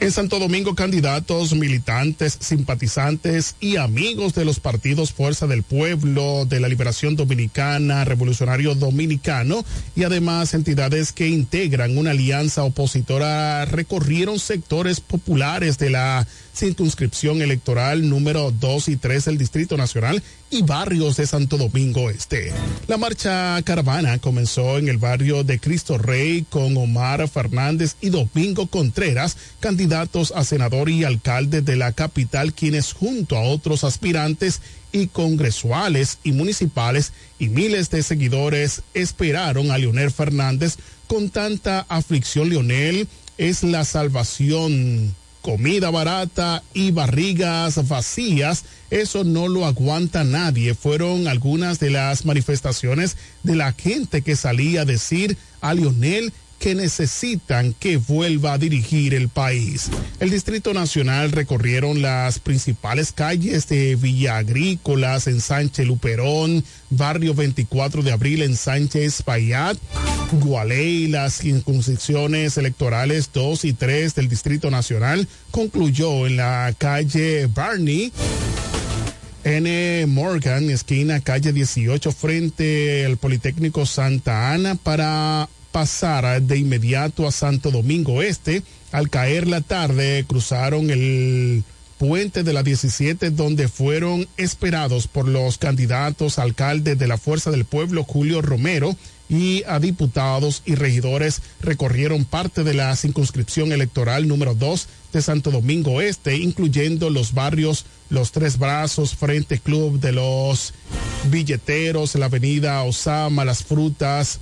En Santo Domingo, candidatos, militantes, simpatizantes y amigos de los partidos Fuerza del Pueblo, de la Liberación Dominicana, Revolucionario Dominicano y además entidades que integran una alianza opositora recorrieron sectores populares de la circunscripción electoral número 2 y 3 del Distrito Nacional y barrios de Santo Domingo Este. La marcha caravana comenzó en el barrio de Cristo Rey con Omar Fernández y Domingo Contreras, candidatos a senador y alcalde de la capital, quienes junto a otros aspirantes y congresuales y municipales y miles de seguidores esperaron a Leonel Fernández con tanta aflicción. Leonel es la salvación comida barata y barrigas vacías, eso no lo aguanta nadie. Fueron algunas de las manifestaciones de la gente que salía a decir a Lionel que necesitan que vuelva a dirigir el país. El Distrito Nacional recorrieron las principales calles de Villa Agrícolas en Sánchez Luperón, Barrio 24 de Abril en Sánchez Payat, Gualey, las circunscripciones electorales 2 y 3 del Distrito Nacional concluyó en la calle Barney. N. Morgan, esquina calle 18, frente al Politécnico Santa Ana, para pasar de inmediato a Santo Domingo Este. Al caer la tarde, cruzaron el puente de la 17 donde fueron esperados por los candidatos alcaldes de la Fuerza del Pueblo Julio Romero y a diputados y regidores recorrieron parte de la circunscripción electoral número 2 de Santo Domingo Este, incluyendo los barrios Los Tres Brazos, Frente Club de los Billeteros, la avenida Osama, Las Frutas,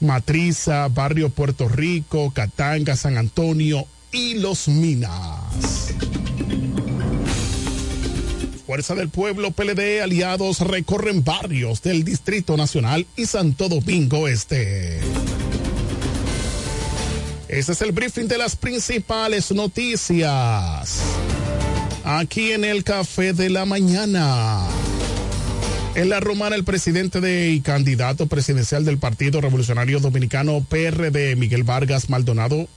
Matriza, Barrio Puerto Rico, Catanga, San Antonio y Los Minas. Fuerza del Pueblo, PLD, aliados recorren barrios del Distrito Nacional y Santo Domingo Este. Este es el briefing de las principales noticias. Aquí en el Café de la Mañana. En la romana, el presidente de y candidato presidencial del Partido Revolucionario Dominicano PRD, Miguel Vargas Maldonado,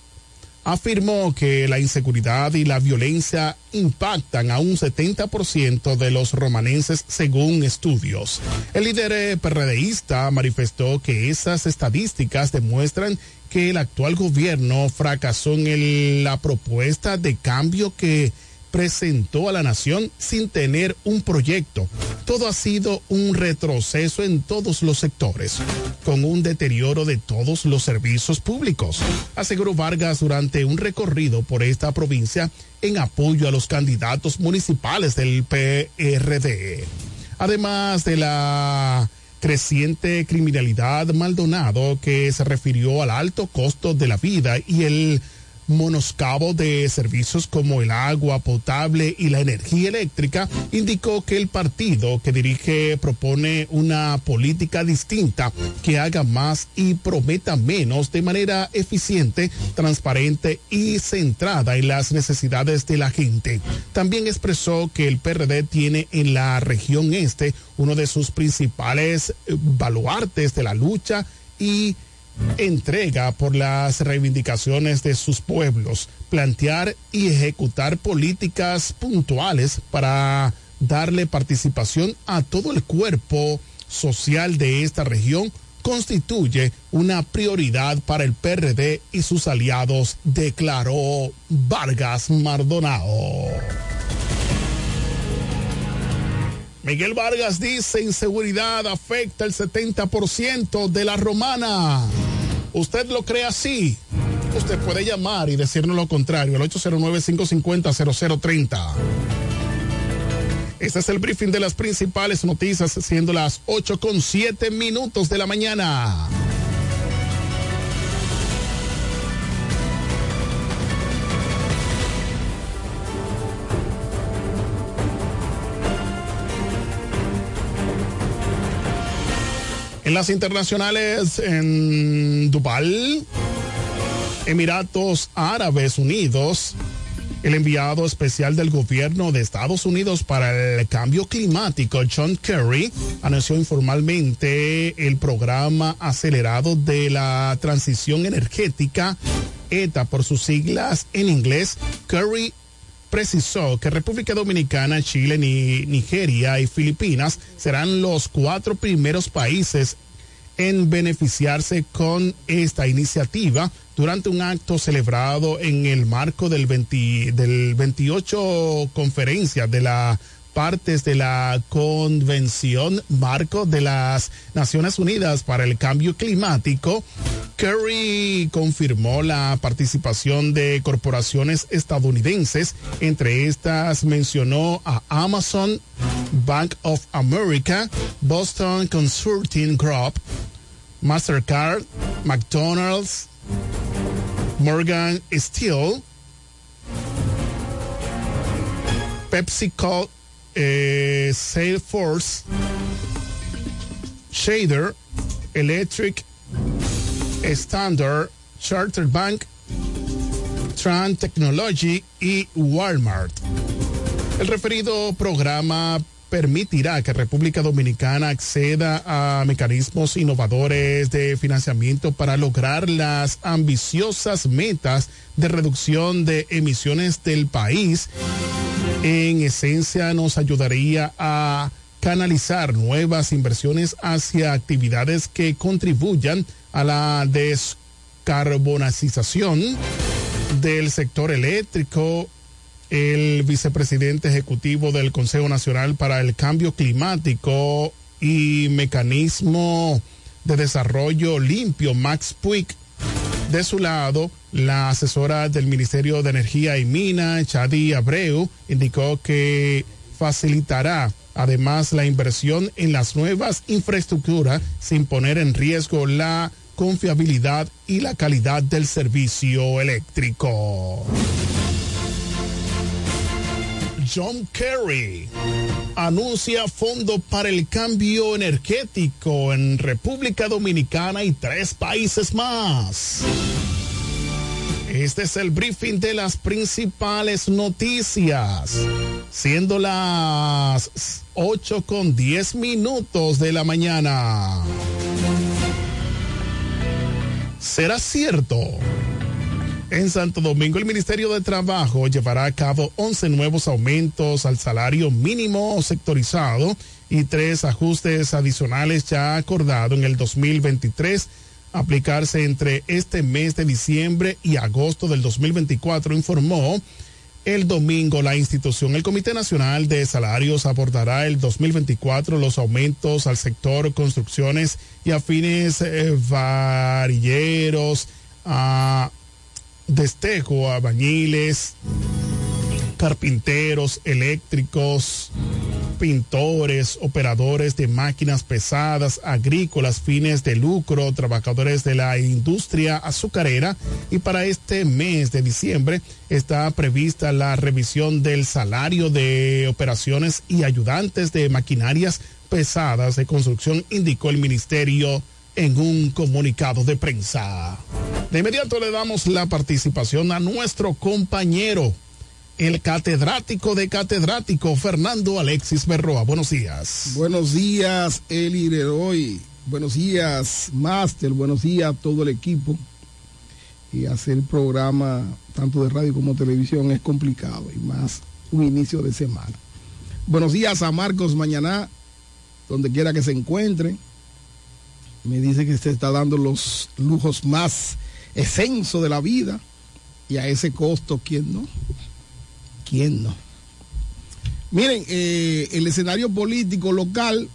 afirmó que la inseguridad y la violencia impactan a un 70% de los romanenses según estudios. El líder PRDista manifestó que esas estadísticas demuestran que el actual gobierno fracasó en la propuesta de cambio que presentó a la nación sin tener un proyecto. Todo ha sido un retroceso en todos los sectores, con un deterioro de todos los servicios públicos, aseguró Vargas durante un recorrido por esta provincia en apoyo a los candidatos municipales del PRD. Además de la creciente criminalidad Maldonado que se refirió al alto costo de la vida y el monoscabo de servicios como el agua potable y la energía eléctrica, indicó que el partido que dirige propone una política distinta que haga más y prometa menos de manera eficiente, transparente y centrada en las necesidades de la gente. También expresó que el PRD tiene en la región este uno de sus principales baluartes de la lucha y entrega por las reivindicaciones de sus pueblos, plantear y ejecutar políticas puntuales para darle participación a todo el cuerpo social de esta región constituye una prioridad para el PRD y sus aliados, declaró Vargas Mardonao. Miguel Vargas dice inseguridad afecta el 70% de la romana. ¿Usted lo cree así? Usted puede llamar y decirnos lo contrario al 809-550-0030. Este es el briefing de las principales noticias, siendo las 8 con 7 minutos de la mañana. En las internacionales en Dubái, Emiratos Árabes Unidos, el enviado especial del gobierno de Estados Unidos para el cambio climático, John Kerry, anunció informalmente el programa acelerado de la transición energética, ETA por sus siglas en inglés. Kerry precisó que República Dominicana, Chile, Nigeria y Filipinas serán los cuatro primeros países en beneficiarse con esta iniciativa durante un acto celebrado en el marco del, 20, del 28 conferencia de la partes de la Convención Marco de las Naciones Unidas para el Cambio Climático, Kerry confirmó la participación de corporaciones estadounidenses. Entre estas mencionó a Amazon, Bank of America, Boston Consulting Group, Mastercard, McDonald's, Morgan Steel, PepsiCo, eh, Salesforce, Shader, Electric, Standard, Charter Bank, Tran Technology y Walmart. El referido programa permitirá que República Dominicana acceda a mecanismos innovadores de financiamiento para lograr las ambiciosas metas de reducción de emisiones del país. En esencia nos ayudaría a canalizar nuevas inversiones hacia actividades que contribuyan a la descarbonización del sector eléctrico el vicepresidente ejecutivo del Consejo Nacional para el Cambio Climático y Mecanismo de Desarrollo Limpio, Max Puig. De su lado, la asesora del Ministerio de Energía y Mina, Chadi Abreu, indicó que facilitará además la inversión en las nuevas infraestructuras sin poner en riesgo la confiabilidad y la calidad del servicio eléctrico. John Kerry anuncia fondo para el cambio energético en República Dominicana y tres países más. Este es el briefing de las principales noticias, siendo las 8 con 10 minutos de la mañana. ¿Será cierto? En Santo Domingo, el Ministerio de Trabajo llevará a cabo 11 nuevos aumentos al salario mínimo sectorizado y tres ajustes adicionales ya acordados en el 2023, aplicarse entre este mes de diciembre y agosto del 2024, informó el domingo la institución. El Comité Nacional de Salarios abordará el 2024 los aumentos al sector construcciones y afines eh, varilleros, a destejo a bañiles, carpinteros, eléctricos, pintores, operadores de máquinas pesadas, agrícolas, fines de lucro, trabajadores de la industria azucarera. Y para este mes de diciembre está prevista la revisión del salario de operaciones y ayudantes de maquinarias pesadas de construcción, indicó el Ministerio en un comunicado de prensa. De inmediato le damos la participación a nuestro compañero, el catedrático de catedrático, Fernando Alexis Berroa. Buenos días. Buenos días, Eli Leroy. Buenos días, Master. Buenos días a todo el equipo. Y hacer programa tanto de radio como televisión es complicado y más un inicio de semana. Buenos días a Marcos Mañana, donde quiera que se encuentre me dice que se está dando los lujos más exenso de la vida y a ese costo, ¿quién no? ¿Quién no? Miren, eh, el escenario político local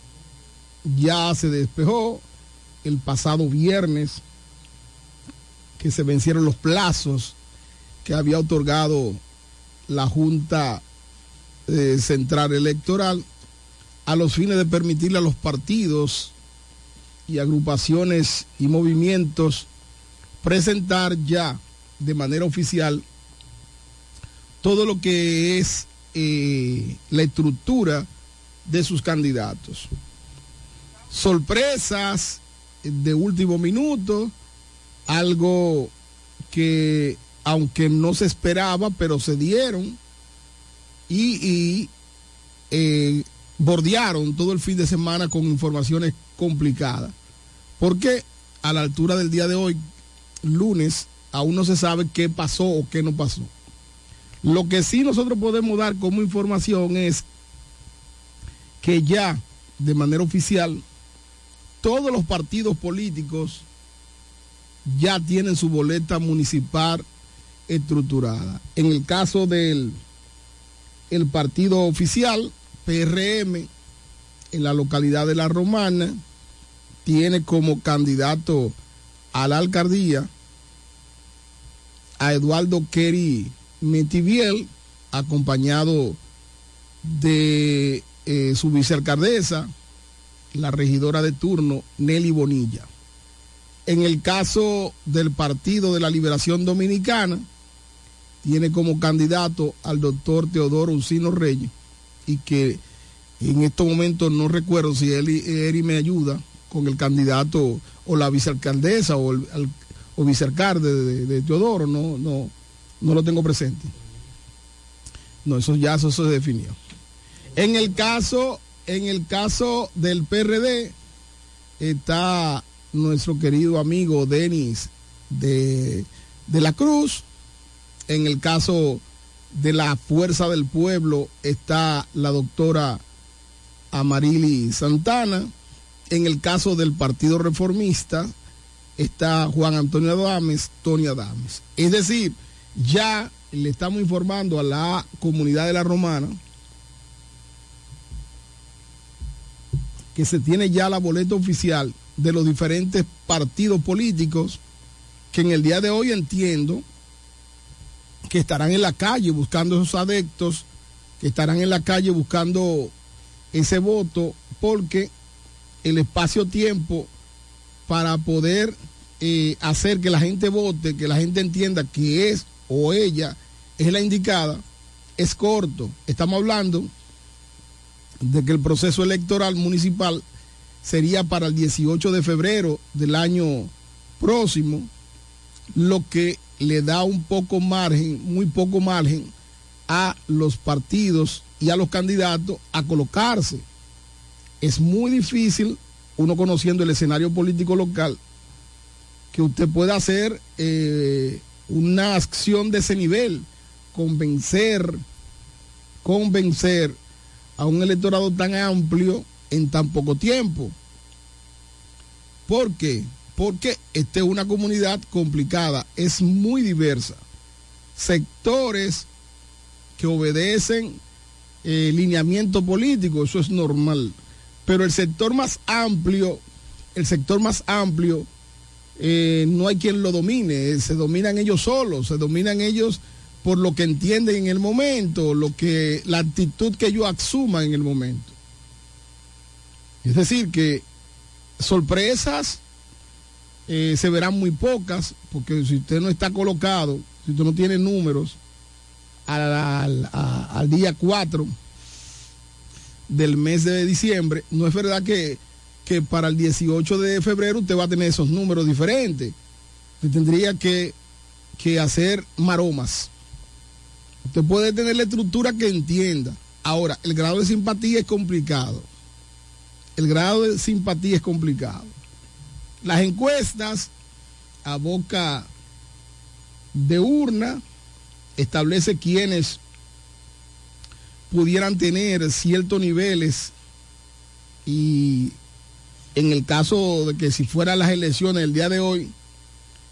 ya se despejó el pasado viernes que se vencieron los plazos que había otorgado la Junta eh, Central Electoral a los fines de permitirle a los partidos y agrupaciones y movimientos presentar ya de manera oficial todo lo que es eh, la estructura de sus candidatos. Sorpresas de último minuto, algo que aunque no se esperaba, pero se dieron y, eh, bordearon todo el fin de semana con informaciones complicadas. Porque a la altura del día de hoy, lunes, aún no se sabe qué pasó o qué no pasó. Lo que sí nosotros podemos dar como información es que ya de manera oficial todos los partidos políticos ya tienen su boleta municipal estructurada. En el caso del el partido oficial, PRM en la localidad de La Romana tiene como candidato a la alcaldía a Eduardo Kerry Metiviel, acompañado de eh, su vicealcaldesa, la regidora de turno, Nelly Bonilla. En el caso del Partido de la Liberación Dominicana, tiene como candidato al doctor Teodoro Uncino Reyes, y que en estos momentos no recuerdo si él, Eri me ayuda con el candidato o la vicealcaldesa o el o vicealcalde de, de Teodoro, no, no, no lo tengo presente. No, eso ya eso, se definió. En el caso, en el caso del PRD, está nuestro querido amigo Denis de, de la Cruz. En el caso de la Fuerza del Pueblo está la doctora Amarili Santana. En el caso del Partido Reformista está Juan Antonio Adames, Tony Adames. Es decir, ya le estamos informando a la comunidad de la Romana que se tiene ya la boleta oficial de los diferentes partidos políticos que en el día de hoy entiendo que estarán en la calle buscando esos adeptos, que estarán en la calle buscando ese voto, porque el espacio-tiempo para poder eh, hacer que la gente vote, que la gente entienda que es o ella es la indicada, es corto. Estamos hablando de que el proceso electoral municipal sería para el 18 de febrero del año próximo, lo que le da un poco margen, muy poco margen a los partidos y a los candidatos a colocarse. Es muy difícil, uno conociendo el escenario político local, que usted pueda hacer eh, una acción de ese nivel, convencer, convencer a un electorado tan amplio en tan poco tiempo. ¿Por qué? Porque esta es una comunidad complicada, es muy diversa. Sectores que obedecen eh, lineamiento político, eso es normal. Pero el sector más amplio, el sector más amplio, eh, no hay quien lo domine, eh, se dominan ellos solos, se dominan ellos por lo que entienden en el momento, lo que, la actitud que ellos asuman en el momento. Es decir, que sorpresas se verán muy pocas, porque si usted no está colocado, si usted no tiene números, al, al- día 4 del mes de diciembre, no es verdad que, que para el 18 de febrero usted va a tener esos números diferentes. Usted tendría que, que hacer maromas. Usted puede tener la estructura que entienda. Ahora, el grado de simpatía es complicado. El grado de simpatía es complicado. Las encuestas a boca de urna establece quienes pudieran tener ciertos niveles y en el caso de que si fueran las elecciones el día de hoy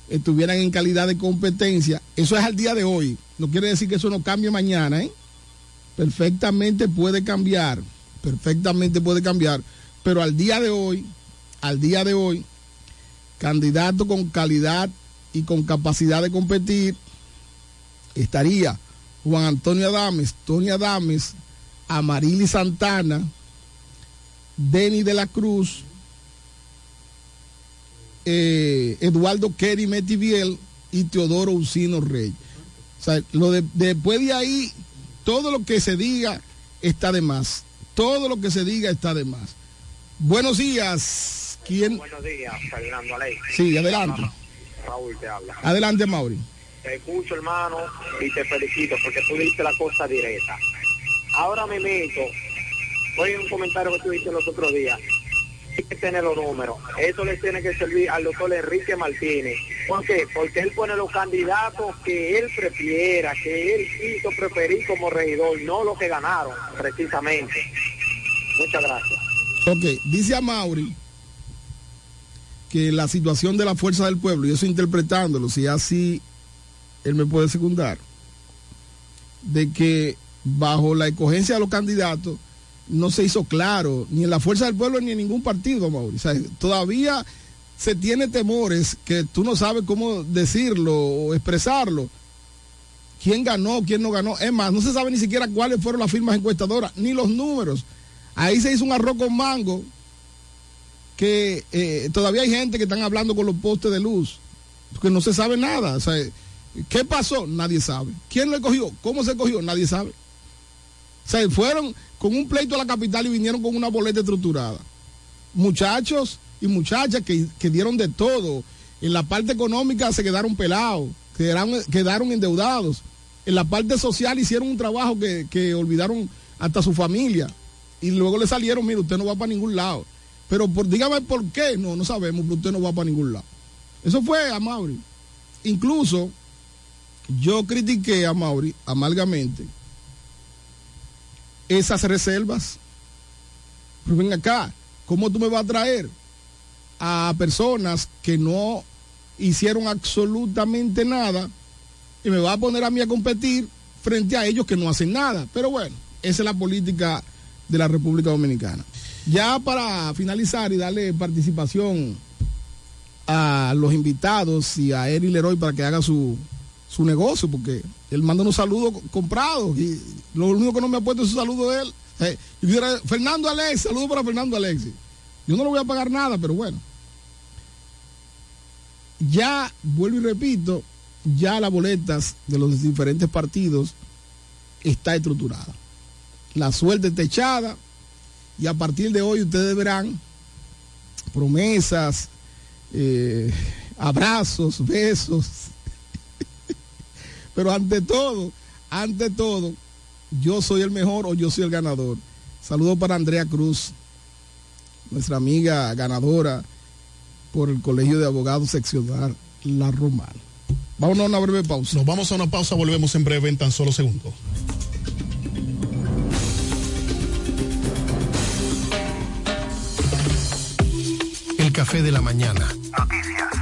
estuvieran en calidad de competencia, eso es al día de hoy. No quiere decir que eso no cambie mañana, ¿eh? Perfectamente puede cambiar, perfectamente puede cambiar, pero al día de hoy, al día de hoy, candidato con calidad y con capacidad de competir, estaría Juan Antonio Adames, Tony Adames, Amarili Santana, Denny de la Cruz, eh, Eduardo Kerry Metiviel y Teodoro Ucino Rey. O sea, lo de- después de ahí, todo lo que se diga está de más. Todo lo que se diga está de más. Buenos días. ¿Quién? Buenos días, Fernando Aley. Sí, adelante. Raúl te habla. Adelante, Mauri. Te escucho, hermano, y te felicito porque tú dijiste la cosa directa. Ahora me meto, voy un comentario que tú dijiste los otros días. Hay que tener los números. Eso le tiene que servir al doctor Enrique Martínez. ¿Por qué? Porque él pone los candidatos que él prefiera, que él quiso preferir como regidor, no los que ganaron, precisamente. Muchas gracias. Ok, dice a Mauri que la situación de la fuerza del pueblo, y eso interpretándolo, si así él me puede secundar, de que bajo la escogencia de los candidatos no se hizo claro, ni en la Fuerza del Pueblo ni en ningún partido, Mauri. O sea, todavía se tiene temores que tú no sabes cómo decirlo o expresarlo. ¿Quién ganó, quién no ganó? Es más, no se sabe ni siquiera cuáles fueron las firmas encuestadoras, ni los números. Ahí se hizo un arroz con mango que eh, todavía hay gente que están hablando con los postes de luz, porque no se sabe nada. O sea, ¿qué pasó? Nadie sabe. ¿Quién lo cogió? ¿Cómo se cogió? Nadie sabe. O sea, fueron con un pleito a la capital y vinieron con una boleta estructurada. Muchachos y muchachas que, que dieron de todo. En la parte económica se quedaron pelados, quedaron, quedaron endeudados. En la parte social hicieron un trabajo que, que olvidaron hasta su familia. Y luego le salieron, mire, usted no va para ningún lado. Pero por, dígame por qué, no, no sabemos, pero usted no va para ningún lado. Eso fue a Mauri. Incluso yo critiqué a Mauri amargamente esas reservas. Pero ven acá, ¿cómo tú me vas a traer a personas que no hicieron absolutamente nada y me vas a poner a mí a competir frente a ellos que no hacen nada? Pero bueno, esa es la política de la República Dominicana. Ya para finalizar y darle participación a los invitados y a Eri Leroy para que haga su, su negocio, porque él manda unos saludos comprados y lo único que no me ha puesto es su saludo de él. Eh, Fernando Alex, saludo para Fernando Alexis. Yo no le voy a pagar nada, pero bueno. Ya, vuelvo y repito, ya las boletas de los diferentes partidos está estructurada. La suerte está echada y a partir de hoy ustedes verán promesas, eh, abrazos, besos. Pero ante todo, ante todo, yo soy el mejor o yo soy el ganador. Saludo para Andrea Cruz, nuestra amiga ganadora por el Colegio de Abogados Seccional La Romana. Vámonos a una breve pausa. Nos vamos a una pausa, volvemos en breve en tan solo segundos. El café de la mañana. Noticias.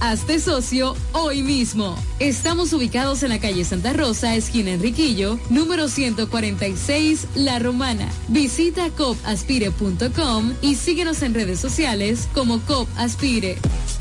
Hazte socio hoy mismo. Estamos ubicados en la calle Santa Rosa, esquina Enriquillo, número 146, La Romana. Visita copaspire.com y síguenos en redes sociales como COP Aspire.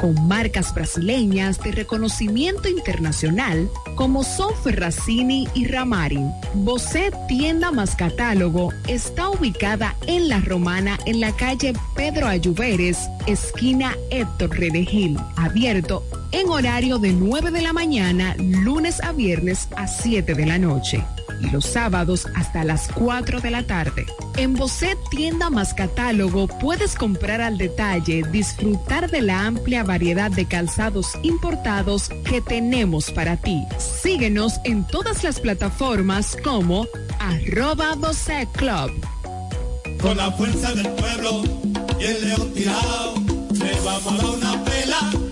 con marcas brasileñas de reconocimiento internacional como son Ferracini y Ramarin. Bocet Tienda más Catálogo está ubicada en La Romana en la calle Pedro Ayuberes, esquina Héctor Redegil, abierto en horario de 9 de la mañana, lunes a viernes a 7 de la noche. Los sábados hasta las 4 de la tarde. En Bocet Tienda más Catálogo puedes comprar al detalle, disfrutar de la amplia variedad de calzados importados que tenemos para ti. Síguenos en todas las plataformas como arroba Bocet Club. Con la fuerza del pueblo el león tirado, a una pela.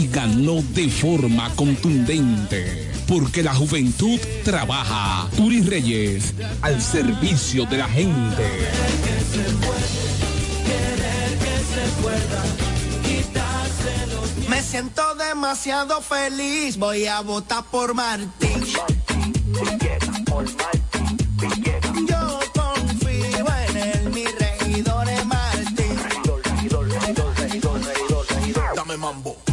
y ganó de forma contundente. Porque la juventud trabaja. Turi Reyes, al servicio de la gente. Me siento demasiado feliz, voy a votar por Martín. Yo confío en él, mi regidor es Martín. Dame mambo.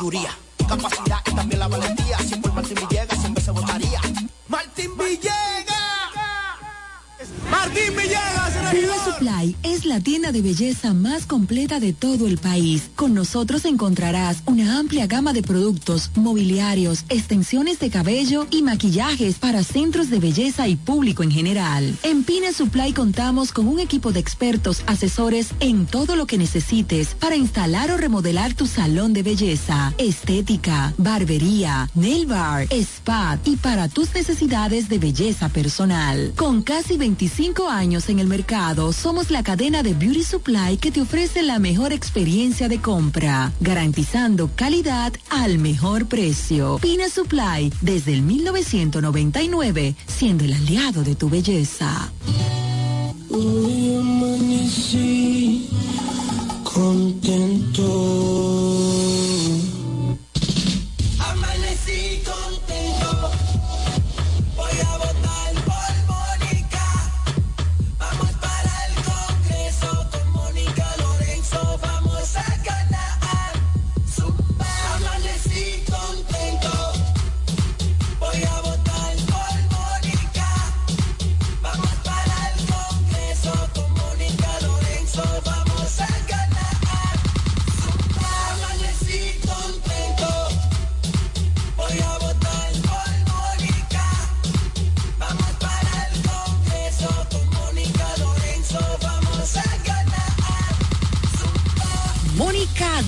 Sabiduría, capacidad y también la valentía. Si por Martín Villegas siempre se votaría. Martín Villegas. Martín Villegas, regidor. Supply es la tienda de belleza más completa de todo el país. Con nosotros encontrarás amplia gama de productos, mobiliarios, extensiones de cabello y maquillajes para centros de belleza y público en general. En Pina Supply contamos con un equipo de expertos asesores en todo lo que necesites para instalar o remodelar tu salón de belleza, estética, barbería, nail bar, spa y para tus necesidades de belleza personal. Con casi 25 años en el mercado, somos la cadena de Beauty Supply que te ofrece la mejor experiencia de compra, garantizando al mejor precio. Pina Supply, desde el 1999, siendo el aliado de tu belleza.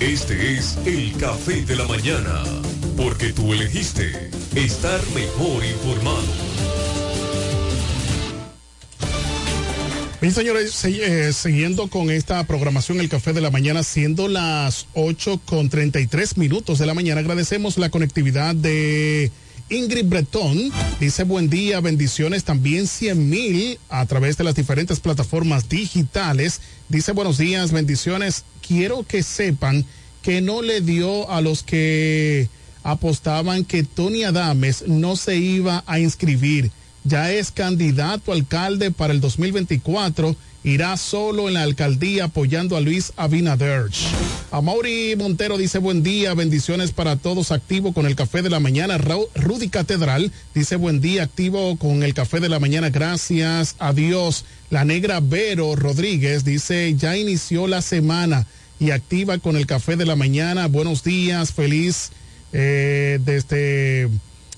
Este es el café de la mañana, porque tú elegiste estar mejor informado. Bien, señores, se- eh, siguiendo con esta programación El Café de la Mañana, siendo las 8 con 33 minutos de la mañana, agradecemos la conectividad de Ingrid Bretón dice buen día, bendiciones también 100 mil a través de las diferentes plataformas digitales. Dice buenos días, bendiciones. Quiero que sepan que no le dio a los que apostaban que Tony Adames no se iba a inscribir. Ya es candidato alcalde para el 2024 irá solo en la alcaldía apoyando a Luis Abinader. Amaury Montero dice buen día, bendiciones para todos, activo con el café de la mañana. Ru- Rudy Catedral dice buen día, activo con el café de la mañana, gracias a Dios. La negra Vero Rodríguez dice ya inició la semana y activa con el café de la mañana. Buenos días, feliz eh, desde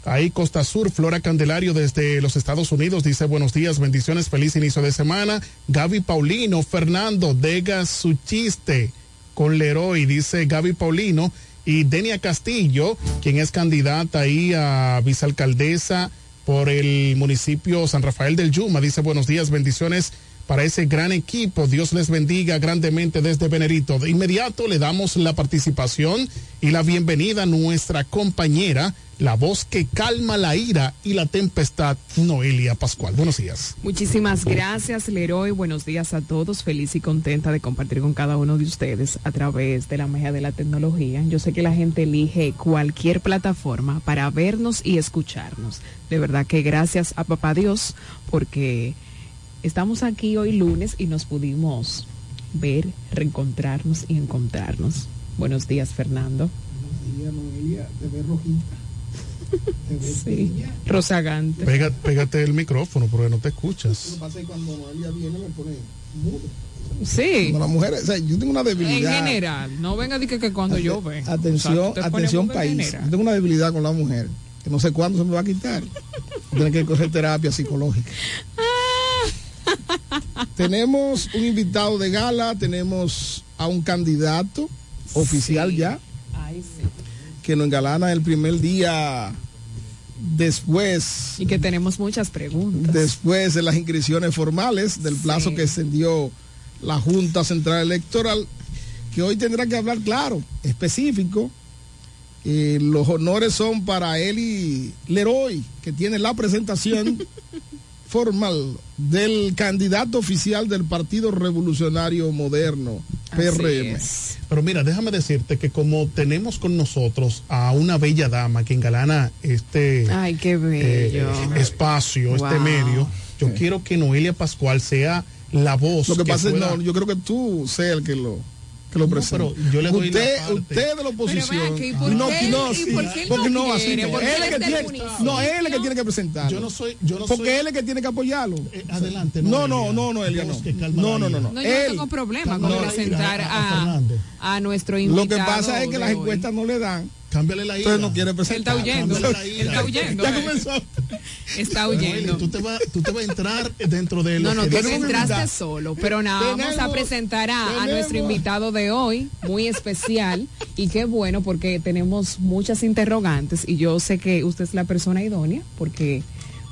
Ahí Costa Sur, Flora Candelario desde los Estados Unidos dice buenos días, bendiciones, feliz inicio de semana. Gaby Paulino, Fernando, Dega su chiste con Leroy, dice Gaby Paulino. Y Denia Castillo, quien es candidata ahí a vicealcaldesa por el municipio San Rafael del Yuma, dice buenos días, bendiciones para ese gran equipo. Dios les bendiga grandemente desde Venerito. De inmediato le damos la participación y la bienvenida a nuestra compañera, la voz que calma la ira y la tempestad, Noelia Pascual. Buenos días. Muchísimas gracias, Leroy. Buenos días a todos. Feliz y contenta de compartir con cada uno de ustedes a través de la magia de la tecnología. Yo sé que la gente elige cualquier plataforma para vernos y escucharnos. De verdad que gracias a Papá Dios porque estamos aquí hoy lunes y nos pudimos ver, reencontrarnos y encontrarnos. Buenos días, Fernando. te ves rojita. Te ves Sí. Rozagante. Pega- pégate el micrófono porque no te Lo escuchas. que pasa es que cuando Noelia viene me pone mudo. Sí. Cuando las mujeres, o sea, yo tengo una En debilidad. general, no venga a decir que, que cuando yo ve. Atención, O sea, atención en país. Yo tengo una debilidad con la mujer que no sé cuándo se me va a quitar. Tener que coger terapia psicológica. tenemos un invitado de gala, tenemos a un candidato oficial ya Ay, sí. Que nos engalana el primer día después Y que tenemos muchas preguntas. después de las inscripciones formales del plazo Sí. que extendió la Junta Central Electoral, que hoy tendrá que hablar claro, específico. Eh, los honores son para Eli Leroy, que tiene la presentación formal del candidato oficial del Partido Revolucionario Moderno, PRM. Pero mira, déjame decirte que como tenemos con nosotros a una bella dama que engalana este Ay, qué eh, espacio, este medio, yo quiero que Noelia Pascual sea la voz. Lo que, pasa es no, yo creo que tú seas el que lo que lo No, presenta. pero yo le doy la usted, parte. usted de la oposición. Pero ven aquí, ¿y por no, qué- no, y sí, por qué él porque no no, así no. Porque Él él es que tiene, no, él es que tiene que presentarlo. Yo no soy, yo no porque soy. él es el que tiene que apoyarlo. Eh, adelante, No, no, no, no, Voz no. No, no, no, no. No, yo Él- no tengo problema con presentar a- a nuestro invitado. Lo que pasa es que las hoy. encuestas no le dan. Cámbiale la ira. Entonces no quiere Él presentar. está huyendo. Él está huyendo. Ya comenzó. Está huyendo. tú te vas tú te vas a entrar dentro de lo No, no, que tú entraste solo, pero nada, vamos a presentar a, a nuestro invitado de hoy, muy especial, y qué bueno porque tenemos muchas interrogantes y yo sé que usted es la persona idónea porque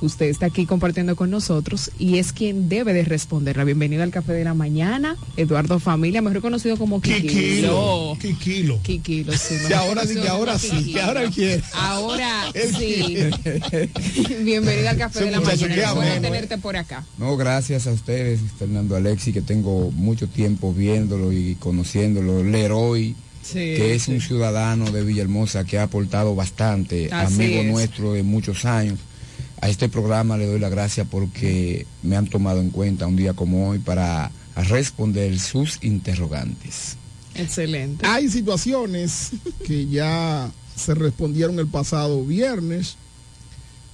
usted está aquí compartiendo con nosotros y es quien debe de responderla. Bienvenido al Café de la Mañana, Eduardo Familia, mejor conocido como Kikilo. Kikilo. Kikilo. Kikilo, sí. Que ahora sí, que ahora sí, que ahora quiere. Ahora sí. Bienvenido al Café de la Mañana. bueno tenerte por acá. No, gracias a ustedes, Fernando Alexi, que tengo mucho tiempo viéndolo y conociéndolo. Leroy, Sí, que es un ciudadano de Villahermosa que ha aportado bastante, Así amigo es. nuestro de muchos años. A este programa le doy la gracia porque me han tomado en cuenta un día como hoy para responder sus interrogantes. Excelente. Hay situaciones que ya se respondieron el pasado viernes,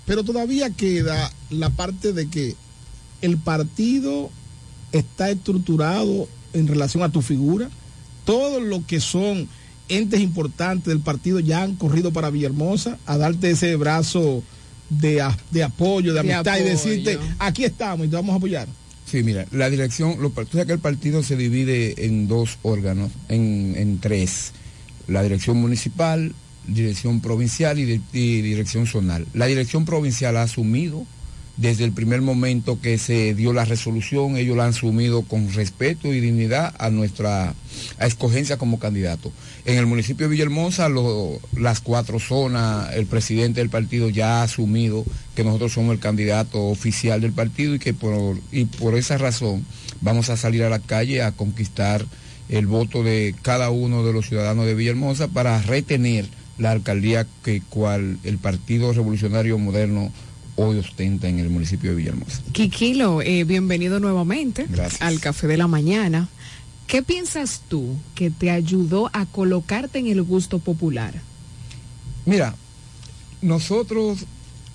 pero todavía queda la parte de que el partido está estructurado en relación a tu figura. Todo lo que son entes importantes del partido ya han corrido para Villahermosa a darte ese brazo de, a- de apoyo, de De amistad y decirte, aquí estamos y te vamos a apoyar. Sí, mira, la dirección, lo, tú sabes que el partido se divide en dos órganos, en, en tres. La dirección municipal, dirección provincial y, de- y dirección zonal. La dirección provincial ha asumido Desde el primer momento que se dio la resolución, ellos la han asumido con respeto y dignidad a nuestra escogencia como candidato. En el municipio de Villahermosa, las cuatro zonas, el presidente del partido ya ha asumido que nosotros somos el candidato oficial del partido y que por, y por esa razón vamos a salir a la calle a conquistar el voto de cada uno de los ciudadanos de Villahermosa para retener la alcaldía que cual el Partido Revolucionario Moderno hoy ostenta en el municipio de Villahermosa. Quiquilo, eh, bienvenido nuevamente Gracias. al Café de la Mañana. ¿Qué piensas tú que te ayudó a colocarte en el gusto popular? Mira, nosotros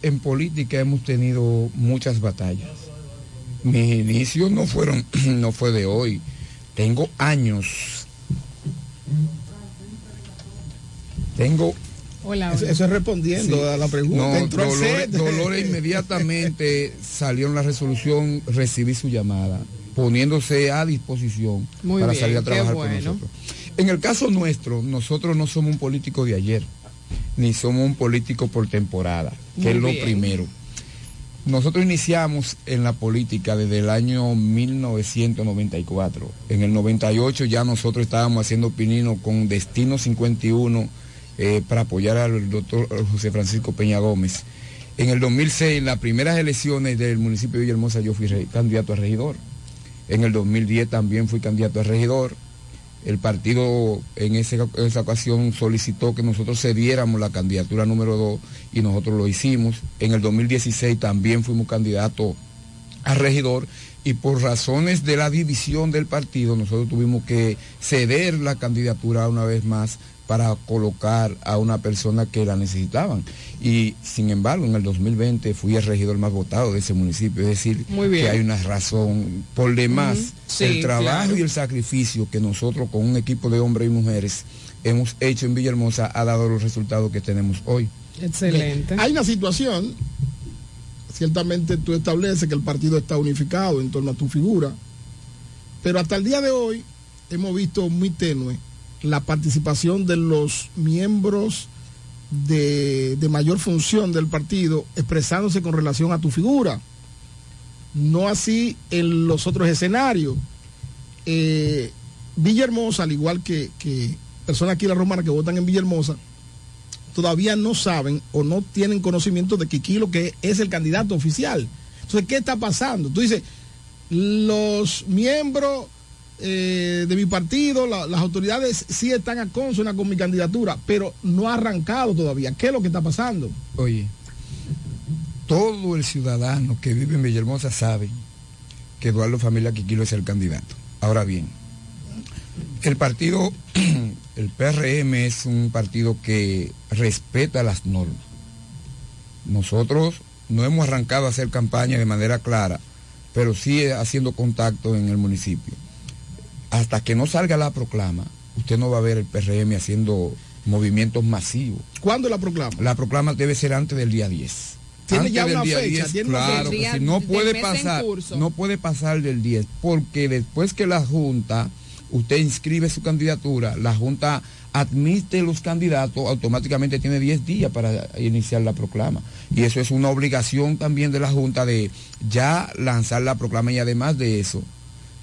en política hemos tenido muchas batallas. Mis inicios no fueron, no fue de hoy. Tengo años. Tengo Hola. Eso, eso es respondiendo Sí. a la pregunta. No, Dolores. Dolores inmediatamente salió en la resolución, recibí su llamada, poniéndose a disposición Muy para bien, salir a trabajar con nosotros. En el caso nuestro, nosotros no somos un político de ayer, ni somos un político por temporada, que Muy es lo bien. primero. Nosotros iniciamos en la política desde el año 1994. En el 98 ya nosotros estábamos haciendo pinino con Destino 51 eh, para apoyar al doctor José Francisco Peña Gómez. En el 2006, en las primeras elecciones del municipio de Villahermosa, yo fui candidato a regidor. En el 2010 también fui candidato a regidor. El partido en esa ocasión solicitó que nosotros cediéramos la candidatura número 2 y nosotros lo hicimos. En el 2016 también fuimos candidatos a regidor y por razones de la división del partido nosotros tuvimos que ceder la candidatura una vez más para colocar a una persona que la necesitaban. Y sin embargo, en el 2020 fui el regidor más votado de ese municipio, es decir, Muy bien. que hay una razón. Por demás. Sí, el trabajo claro. y el sacrificio que nosotros con un equipo de hombres y mujeres hemos hecho en Villahermosa ha dado los resultados que tenemos hoy. Excelente. Hay una situación, ciertamente tú estableces que el partido está unificado en torno a tu figura, pero hasta el día de hoy hemos visto muy tenue la participación de los miembros de, de mayor función del partido expresándose con relación a tu figura. No así en los otros escenarios. Eh, Villahermosa, al igual que, que personas aquí en la Romana que votan en Villahermosa, todavía no saben o no tienen conocimiento de que Kilo que es el candidato oficial. Entonces, ¿qué está pasando? Tú dices, los miembros eh, de mi partido, la- las autoridades sí están a consona con mi candidatura, pero no ha arrancado todavía. ¿Qué es lo que está pasando? Oye, todo el ciudadano que vive en Villahermosa sabe que Eduardo Familia Quiquilo es el candidato. Ahora bien, el partido, el PRM es un partido que respeta las normas. Nosotros no hemos arrancado a hacer campaña de manera clara, pero sí haciendo contacto en el municipio. Hasta que no salga la proclama, usted no va a ver el PRM haciendo movimientos masivos. ¿Cuándo la proclama? La proclama debe ser antes del día 10. ¿Tiene Antes ya del una día fecha? 10, ¿Tiene una claro que sí. No puede pasar, no puede pasar del 10, porque después que la Junta, usted inscribe su candidatura, la Junta admite los candidatos, automáticamente tiene 10 días para iniciar la proclama. Y eso es una obligación también de la Junta de ya lanzar la proclama y además de eso,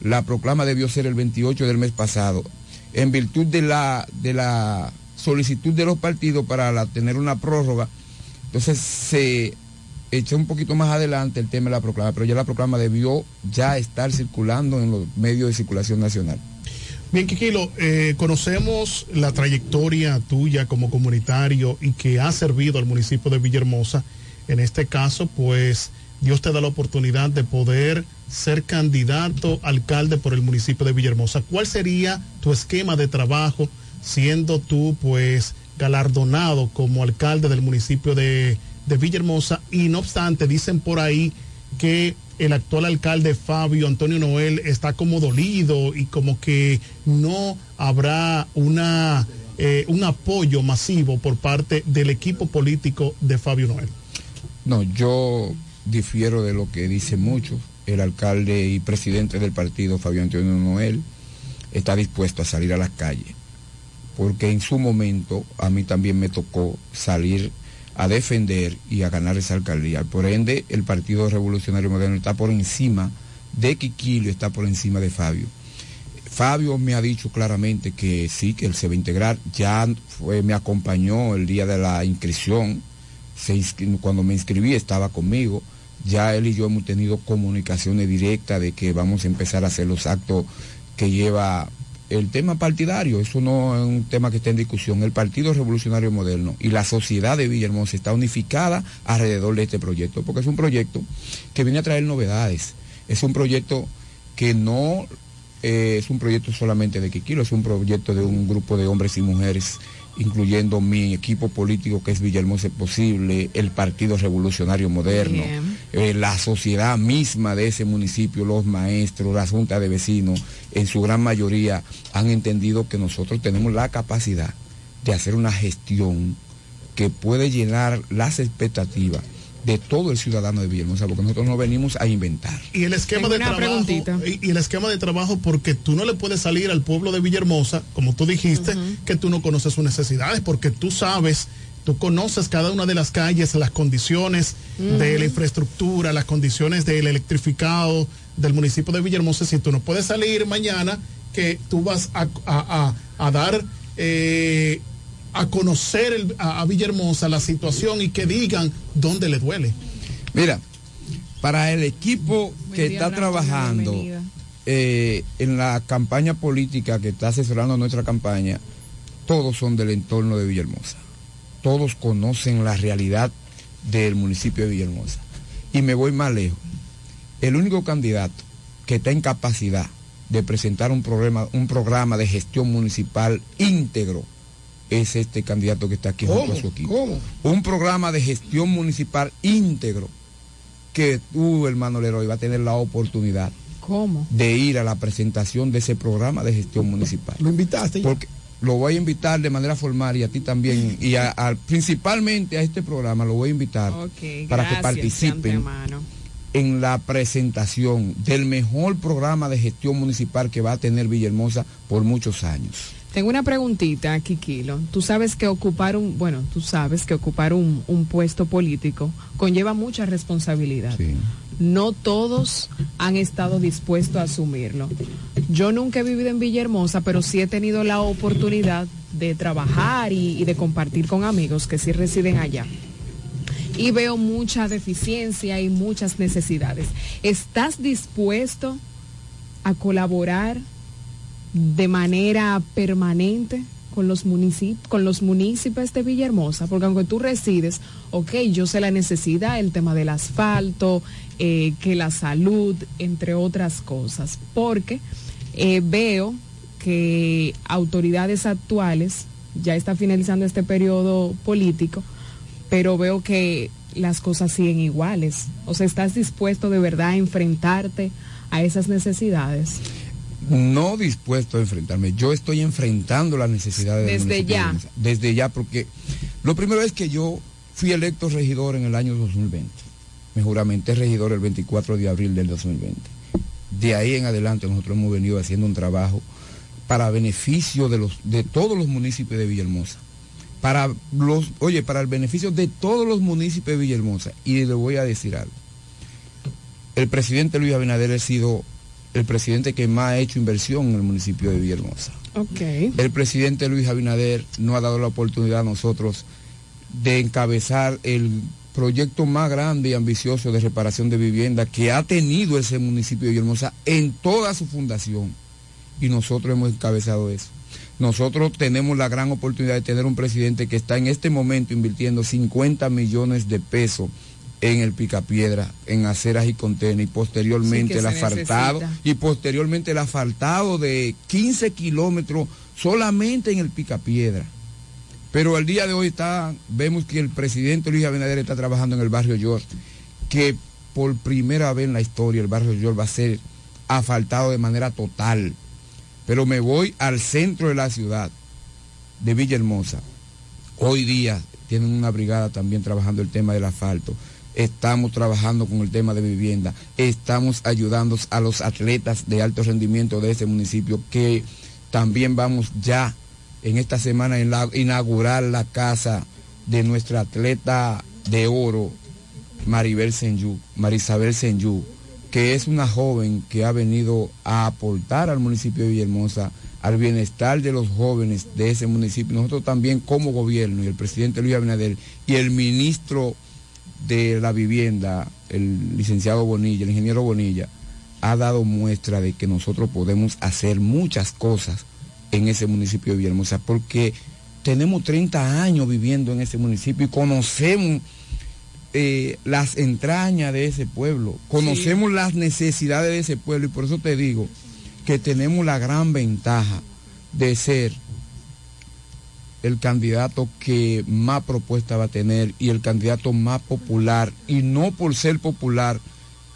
la proclama debió ser el 28 del mes pasado. En virtud de la, de la solicitud de los partidos para tener una prórroga, entonces se echó un poquito más adelante el tema de la proclama, pero ya la proclama debió ya estar circulando en los medios de circulación nacional. Bien, Kikilo, eh, conocemos la trayectoria tuya como comunitario y que ha servido al municipio de Villahermosa. En este caso, pues Dios te da la oportunidad de poder ser candidato alcalde por el municipio de Villahermosa. ¿Cuál sería tu esquema de trabajo siendo tú, pues, galardonado como alcalde del municipio de, de Villahermosa? Y no obstante, dicen por ahí que el actual alcalde Fabio Antonio Noel está como dolido y como que no habrá una eh, un apoyo masivo por parte del equipo político de Fabio Noel. No, yo difiero de lo que dicen muchos. El alcalde y presidente del partido, Fabio Antonio Noel, está dispuesto a salir a las calles. Porque en su momento a mí también me tocó salir a defender y a ganar esa alcaldía. Por ende, el Partido Revolucionario Moderno está por encima de Quiquilio, está por encima de Fabio. Fabio me ha dicho claramente que sí, que él se va a integrar. Ya fue, me acompañó el día de la inscripción. Cuando me inscribí estaba conmigo. Ya él y yo hemos tenido comunicaciones directas de que vamos a empezar a hacer los actos que lleva el tema partidario. Eso no es un tema que está en discusión. El Partido Revolucionario Moderno y la sociedad de Villahermosa está unificada alrededor de este proyecto, porque es un proyecto que viene a traer novedades. Es un proyecto que no eh, es un proyecto solamente de Quiquilo, es un proyecto de un grupo de hombres y mujeres, incluyendo mi equipo político que es Villahermosa Posible, el Partido Revolucionario Moderno, eh, la sociedad misma de ese municipio, los maestros, la junta de vecinos, en su gran mayoría han entendido que nosotros tenemos la capacidad de hacer una gestión que puede llenar las expectativas de todo el ciudadano de Villahermosa, porque nosotros no venimos a inventar. Y el esquema Tengo de trabajo preguntita. y, y el esquema de trabajo porque tú no le puedes salir al pueblo de Villahermosa, como tú dijiste, que tú no conoces sus necesidades, porque tú sabes, tú conoces cada una de las calles, las condiciones de la infraestructura, las condiciones del electrificado del municipio de Villahermosa. Si tú no puedes salir mañana, que tú vas a, a- a- a dar eh, a conocer el- a, a Villahermosa la situación y que digan dónde le duele. Mira, para el equipo que día, está trabajando eh, en la campaña política que está asesorando nuestra campaña, todos son del entorno de Villahermosa. Todos conocen la realidad del municipio de Villahermosa. Y me voy más lejos. El único candidato que está en capacidad de presentar un programa, un programa de gestión municipal íntegro es este candidato que está aquí junto a su equipo ¿Cómo? un programa de gestión municipal íntegro que tú, hermano Leroy, va a tener la oportunidad ¿Cómo? de ir a la presentación de ese programa de gestión municipal. ¿Lo invitaste? ya? Porque lo voy a invitar de manera formal y a ti también, y a- a- principalmente a este programa lo voy a invitar para que gracias participen en la presentación del mejor programa de gestión municipal que va a tener Villahermosa por muchos años. Tengo una preguntita, Kikilo. Tú sabes que ocupar un, bueno, tú sabes que ocupar un, un puesto político conlleva mucha responsabilidad. No todos han estado dispuestos a asumirlo. Yo nunca he vivido en Villahermosa, pero sí he tenido la oportunidad de trabajar y, y de compartir con amigos que sí residen allá. Y veo mucha deficiencia y muchas necesidades. ¿Estás dispuesto a colaborar de manera permanente con los municipios, con los municipios de Villahermosa, porque aunque tú resides, ok, yo sé la necesidad, el tema del asfalto, eh, que la salud, entre otras cosas, porque eh, veo que autoridades actuales, ya está finalizando este periodo político, pero veo que las cosas siguen iguales. O sea, ¿estás dispuesto de verdad a enfrentarte a esas necesidades? No dispuesto a enfrentarme. Yo estoy enfrentando las necesidades del Desde de ya. Desde ya, porque lo primero es que yo fui electo regidor en el año 2020. Me juramenté regidor el 24 de abril del 2020. De ahí en adelante nosotros hemos venido haciendo un trabajo para beneficio de los de todos los municipios de Villahermosa. Para los, oye, para el beneficio de todos los municipios de Villahermosa. Y le voy a decir algo. El presidente Luis Abinader ha sido el presidente que más ha hecho inversión en el municipio de Villahermosa. Ok. El presidente Luis Abinader nos ha dado la oportunidad a nosotros de encabezar el proyecto más grande y ambicioso de reparación de vivienda que ha tenido ese municipio de Villahermosa en toda su fundación. Y nosotros hemos encabezado eso. Nosotros tenemos la gran oportunidad de tener un presidente que está en este momento invirtiendo 50 millones de pesos en el Picapiedra, en aceras y contenes, y posteriormente Sí, el asfaltado, necesita. y posteriormente el asfaltado de 15 kilómetros solamente en el Picapiedra. Pero el día de hoy está, vemos que el presidente Luis Abinader está trabajando en el barrio York, que por primera vez en la historia el barrio York va a ser asfaltado de manera total. Pero me voy al centro de la ciudad, de Villahermosa. Hoy día tienen una brigada también trabajando el tema del asfalto. Estamos trabajando con el tema de vivienda. Estamos ayudando a los atletas de alto rendimiento de ese municipio que también vamos ya en esta semana a inaugurar la casa de nuestra atleta de oro, Maribel Senyú, Marisabel Senyú, que es una joven que ha venido a aportar al municipio de Villahermosa al bienestar de los jóvenes de ese municipio. Nosotros también como gobierno y el presidente Luis Abinader y el ministro de la vivienda, el licenciado Bonilla, el ingeniero Bonilla, ha dado muestra de que nosotros podemos hacer muchas cosas en ese municipio de Villahermosa, porque tenemos 30 años viviendo en ese municipio y conocemos eh, las entrañas de ese pueblo, conocemos las necesidades de ese pueblo y por eso te digo que tenemos la gran ventaja de ser el candidato que más propuesta va a tener y el candidato más popular, y no por ser popular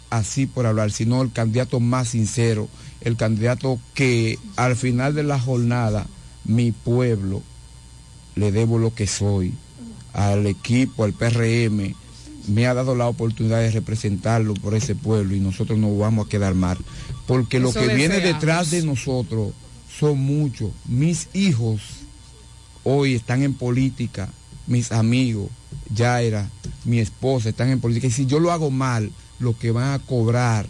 así por hablar, sino el candidato más sincero, el candidato que al final de la jornada mi pueblo le debo lo que soy, al equipo, al PRM, me ha dado la oportunidad de representarlo por ese pueblo y nosotros no vamos a quedar mal. Porque lo que viene detrás de nosotros son muchos. Mis hijos hoy están en política, mis amigos, Yaira, mi esposa están en política. Y si yo lo hago mal, lo que van a cobrar,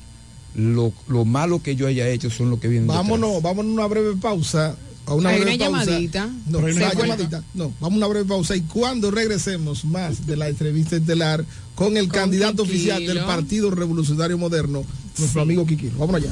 lo, lo malo que yo haya hecho son lo que vienen detrás. Vámonos, vámonos a una breve pausa. A una Hay breve una pausa. llamadita. No, una llamadita. No, vamos a una breve pausa y cuando regresemos más de la entrevista estelar con el Con candidato oficial del Partido Revolucionario Moderno, nuestro amigo Quiquilo. Vámonos allá.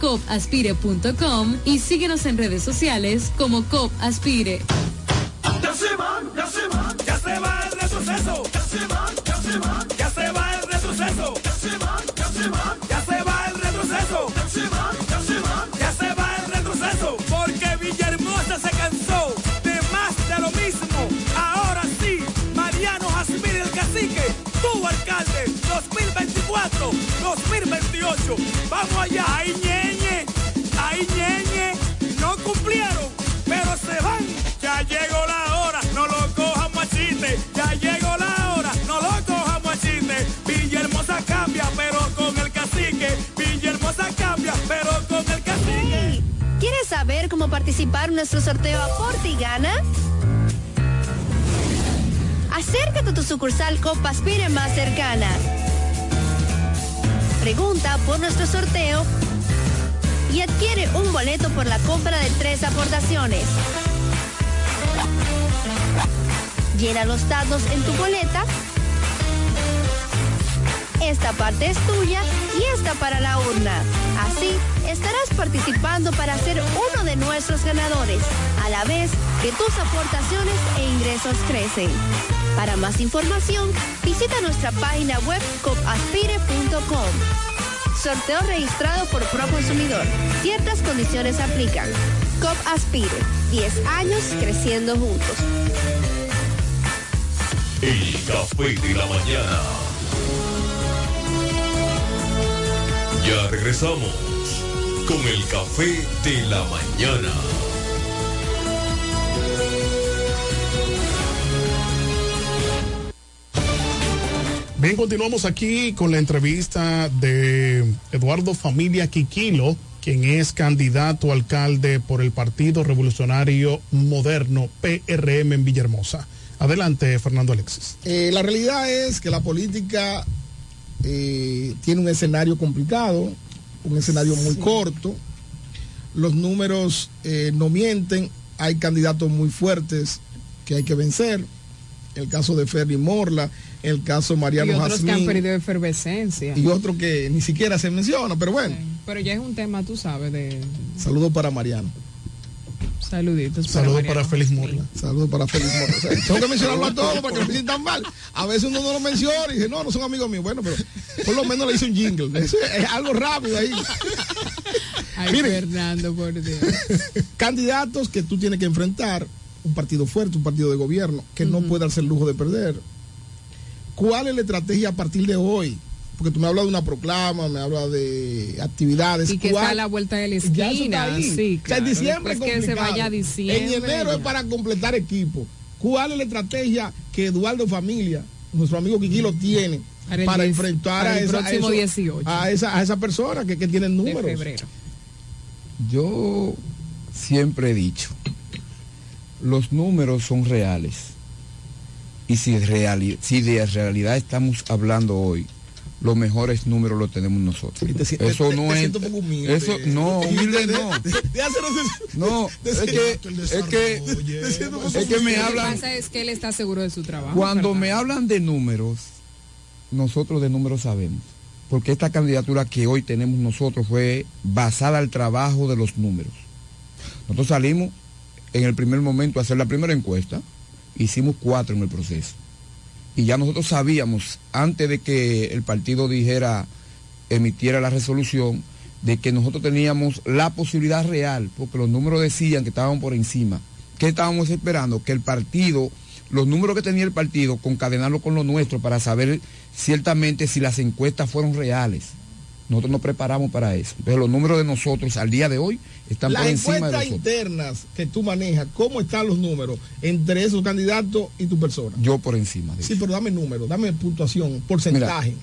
copaspire.com y síguenos en redes sociales como COP Aspire. Ya se va, ya se va, ya se va el retroceso. Ya se va, ya se va, ya se va el retroceso. Ya se va, ya se va, ya se va el retroceso. Ya se va, ya se va, ya se va el retroceso. Porque Villahermosa se cansó de más de lo mismo. Ahora sí, Mariano Jasmine el cacique, tu alcalde, 2024, 2028. Vamos allá, ñeñe, ahí ñeñe, no cumplieron, pero se van. Ya llegó la hora, no lo cojan machiste. Ya llegó la hora, no lo cojan machiste. Villahermosa cambia, pero con el cacique. Villahermosa cambia, pero con el cacique. ¿Quieres saber cómo participar en nuestro sorteo Aporte y Gana? Acércate a tu sucursal Copa Aspire más cercana. Pregunta por nuestro sorteo y adquiere un boleto por la compra de tres aportaciones. Llena los datos en tu boleta. Esta parte es tuya y esta para la urna. Así estarás participando para ser uno de nuestros ganadores, a la vez que tus aportaciones e ingresos crecen. Para más información, visita nuestra página web copaspire.com. Sorteo registrado por Proconsumidor. Ciertas condiciones aplican. COP Aspire. 10 años creciendo juntos. El café de la mañana. Ya regresamos con el café de la mañana. Bien, continuamos aquí con la entrevista de Eduardo Familia Quiquilo, quien es candidato a alcalde por el Partido Revolucionario Moderno, PRM en Villahermosa. Adelante, Fernando Alexis. Eh, la realidad es que la política eh, tiene un escenario complicado, un escenario muy corto. Los números eh, no mienten, hay candidatos muy fuertes que hay que vencer. El caso de Ferry Morla, el caso Mariano y otros que han Jazmín perdido efervescencia. y otro que ni siquiera se menciona, pero bueno, Pero ya es un tema, tú sabes, de saludos para Mariano. saluditos. Saludos para Félix Morla. Saludos para Félix Morla. O sea, tengo que mencionarlo a todos para que no me sientan mal. A veces uno no lo menciona y dice, no, no son amigos míos. Bueno, pero por lo menos le hice un jingle. Eso es, es algo rápido ahí. Ay, Miren. Fernando, por Dios. Candidatos que tú tienes que enfrentar, un partido fuerte, un partido de gobierno, que no puede darse el lujo de perder. ¿Cuál es la estrategia a partir de hoy? Porque tú me hablas de una proclama, me hablas de actividades. Y que ¿Cuál- está a la vuelta de la Ya esquina. ahí. Sí, O sea, en diciembre es que se vaya a diciembre. En enero es ya. para completar equipo. ¿Cuál es la estrategia que Eduardo Familia, nuestro amigo Kikilo, tiene Para para, el diez- enfrentar para a, esa, a próximo eso- 18. a esa, a esa persona que, que tienen de números? febrero. Yo siempre he dicho, los números son reales. Y si, reali- si de realidad estamos hablando hoy, los mejores números los tenemos nosotros. te- eso te- no te es... siento un poco humilde. Eso, no, humilde De- no. No, es que, es que, es que me humilde. Lo que hablan, pasa es que él está seguro de su trabajo. cuando me hablan de números, nosotros de números sabemos. Porque esta candidatura que hoy tenemos nosotros fue basada al trabajo de los números. Nosotros salimos en el primer momento hacer la primera encuesta, hicimos cuatro en el proceso. Y ya nosotros sabíamos, antes de que el partido dijera, emitiera la resolución, de que nosotros teníamos la posibilidad real, porque los números decían que estaban por encima. ¿Qué estábamos esperando? Que el partido, los números que tenía el partido, concadenarlo con los nuestros para saber ciertamente si las encuestas fueron reales. Nosotros nos preparamos para eso. Entonces los números de nosotros al día de hoy están Las por encima encuestas internas que tú manejas, ¿cómo están los números entre esos candidatos y tu persona? Yo por encima de Sí, pero dame número, dame puntuación, porcentaje.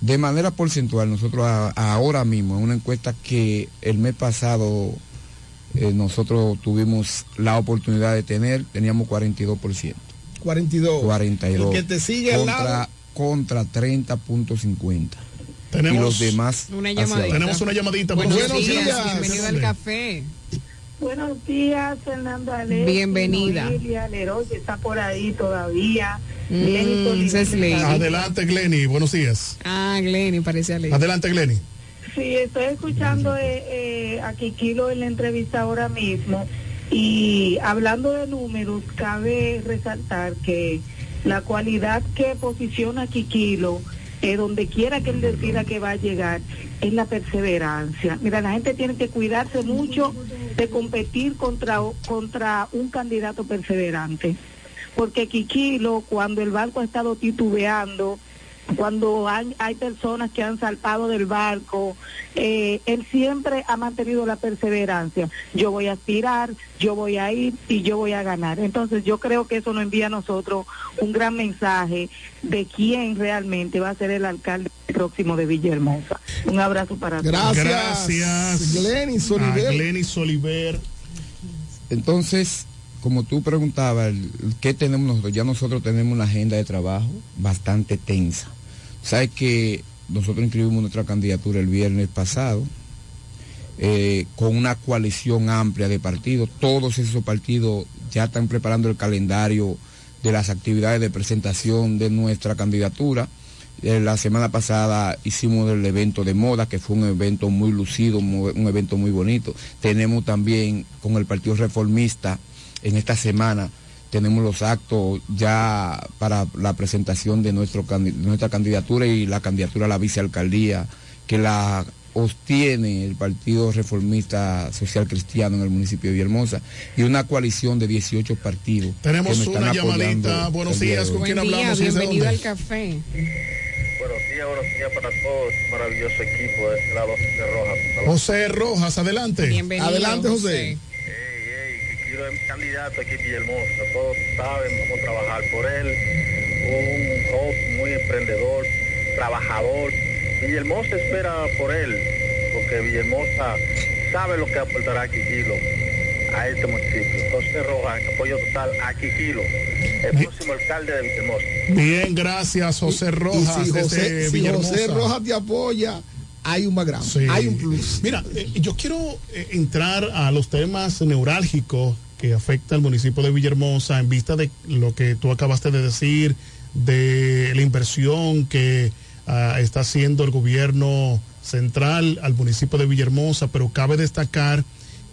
De manera porcentual, nosotros a- ahora mismo, en una encuesta que el mes pasado eh, nosotros tuvimos la oportunidad de tener, teníamos 42%. 42. 42. El que te sigue al lado. contra 30.50. Tenemos- y los demás. Una llamadita. Tenemos una llamadita. Buenos, Buenos días, días. bienvenido al café. Buenos días, Fernando Alexis. Bienvenida. Noelia, Leroy, que está por ahí todavía. Mm, Glenny es. Adelante, Glenny. Buenos días. Ah, Glenny, parece a Lady. Adelante, Glenny. Sí, estoy escuchando eh, eh, a Kikilo en la entrevista ahora mismo y hablando de números, cabe resaltar que la cualidad que posiciona Kikilo, eh, donde quiera que él decida que va a llegar, es la perseverancia. Mira, la gente tiene que cuidarse mucho de competir contra, contra un candidato perseverante. Porque Kikilo, cuando el barco ha estado titubeando, cuando hay, hay personas que han saltado del barco, eh, él siempre ha mantenido la perseverancia. Yo voy a aspirar, yo voy a ir y yo voy a ganar. Entonces yo creo que eso nos envía a nosotros un gran mensaje de quién realmente va a ser el alcalde próximo de Villahermosa. Un abrazo para todos. Gracias. Gracias. Glenny A Soliver. Glenny Soliver. Entonces, como tú preguntabas, ¿qué tenemos nosotros? Ya nosotros tenemos una agenda de trabajo bastante tensa. Sabes que nosotros inscribimos nuestra candidatura el viernes pasado eh, con una coalición amplia de partidos. Todos esos partidos ya están preparando el calendario de las actividades de presentación de nuestra candidatura. Eh, la semana pasada hicimos el evento de moda, que fue un evento muy lucido, un evento muy bonito. Tenemos también con el Partido Reformista, en esta semana, tenemos los actos ya para la presentación de nuestro, nuestra candidatura y la candidatura a la vicealcaldía, que la obtiene el Partido Reformista Social Cristiano en el municipio de Villahermosa, y una coalición de 18 partidos. que Tenemos una llamadita. Buenos días. ¿Con quién Buen hablamos? ¿Y desde bienvenido al café. Buenos días, buenos días para todos. Maravilloso equipo de este lado de Rojas. José Rojas, adelante. Bienvenido, adelante, José. José. Candidato aquí en Villahermosa. Todos saben, vamos a trabajar por él. Un joven muy emprendedor, trabajador. Villahermosa espera por él, porque Villahermosa sabe lo que aportará Kikilo a este municipio. José Rojas, apoyo total a Kikilo, el próximo alcalde de Villahermosa. Bien, gracias, José Y Rojas. si José, si Villahermosa. José Rojas te apoya, hay un background, Sí. hay un plus. Mira, eh, yo quiero eh, entrar a los temas neurálgicos que afecta al municipio de Villahermosa en vista de lo que tú acabaste de decir, de la inversión que ah, está haciendo el gobierno central al municipio de Villahermosa, pero cabe destacar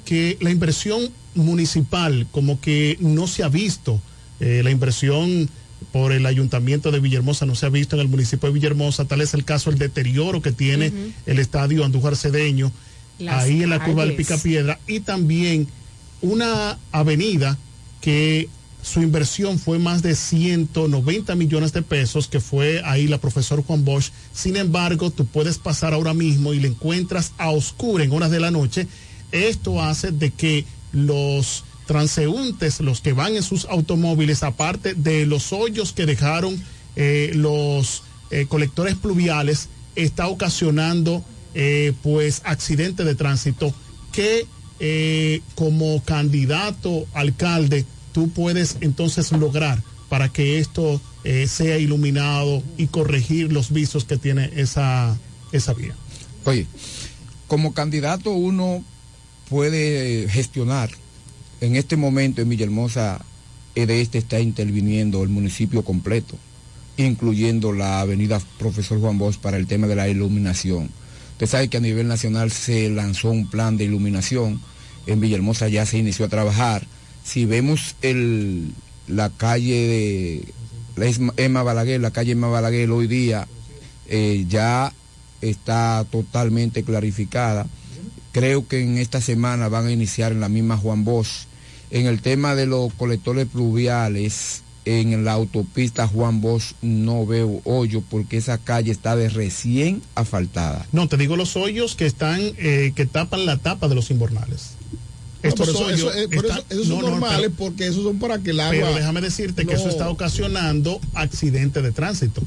que la inversión municipal como que no se ha visto, eh, la inversión por el ayuntamiento de Villahermosa no se ha visto en el municipio de Villahermosa, tal es el caso el deterioro que tiene el estadio Andújar Cedeño, Las ahí en la curva del. Picapiedra, y también una avenida que su inversión fue más de 190 millones de pesos, que fue ahí la profesor Juan Bosch. Sin embargo, tú puedes pasar ahora mismo y le encuentras a oscura en horas de la noche. Esto hace de que los transeúntes, los que van en sus automóviles, aparte de los hoyos que dejaron eh, los eh, colectores pluviales, está ocasionando eh, pues accidentes de tránsito que eh, como candidato alcalde tú puedes entonces lograr para que esto eh, sea iluminado y corregir los vicios que tiene esa, esa vía. Oye, como candidato uno puede gestionar. En este momento en Villahermosa de este está interviniendo el municipio completo, incluyendo la avenida Profesor Juan Bosch para el tema de la iluminación. Usted sabe que a nivel nacional se lanzó un plan de iluminación, en Villahermosa ya se inició a trabajar. Si vemos el, la calle de Emma Balaguer, la calle Emma Balaguer hoy día eh, ya está totalmente clarificada. Creo que en esta semana van a iniciar en la misma Juan Bosch. En el tema de los colectores pluviales, en la autopista Juan Bosch no veo hoyo porque esa calle está de recién asfaltada. No, te digo los hoyos que están, eh, que tapan la tapa de los invernales. No, Estos pero eso- hoyos eso- eh, pero están- eso- esos no, son no, normales pero- porque esos son para que el agua. Pero déjame decirte que eso No. está ocasionando accidentes de tránsito.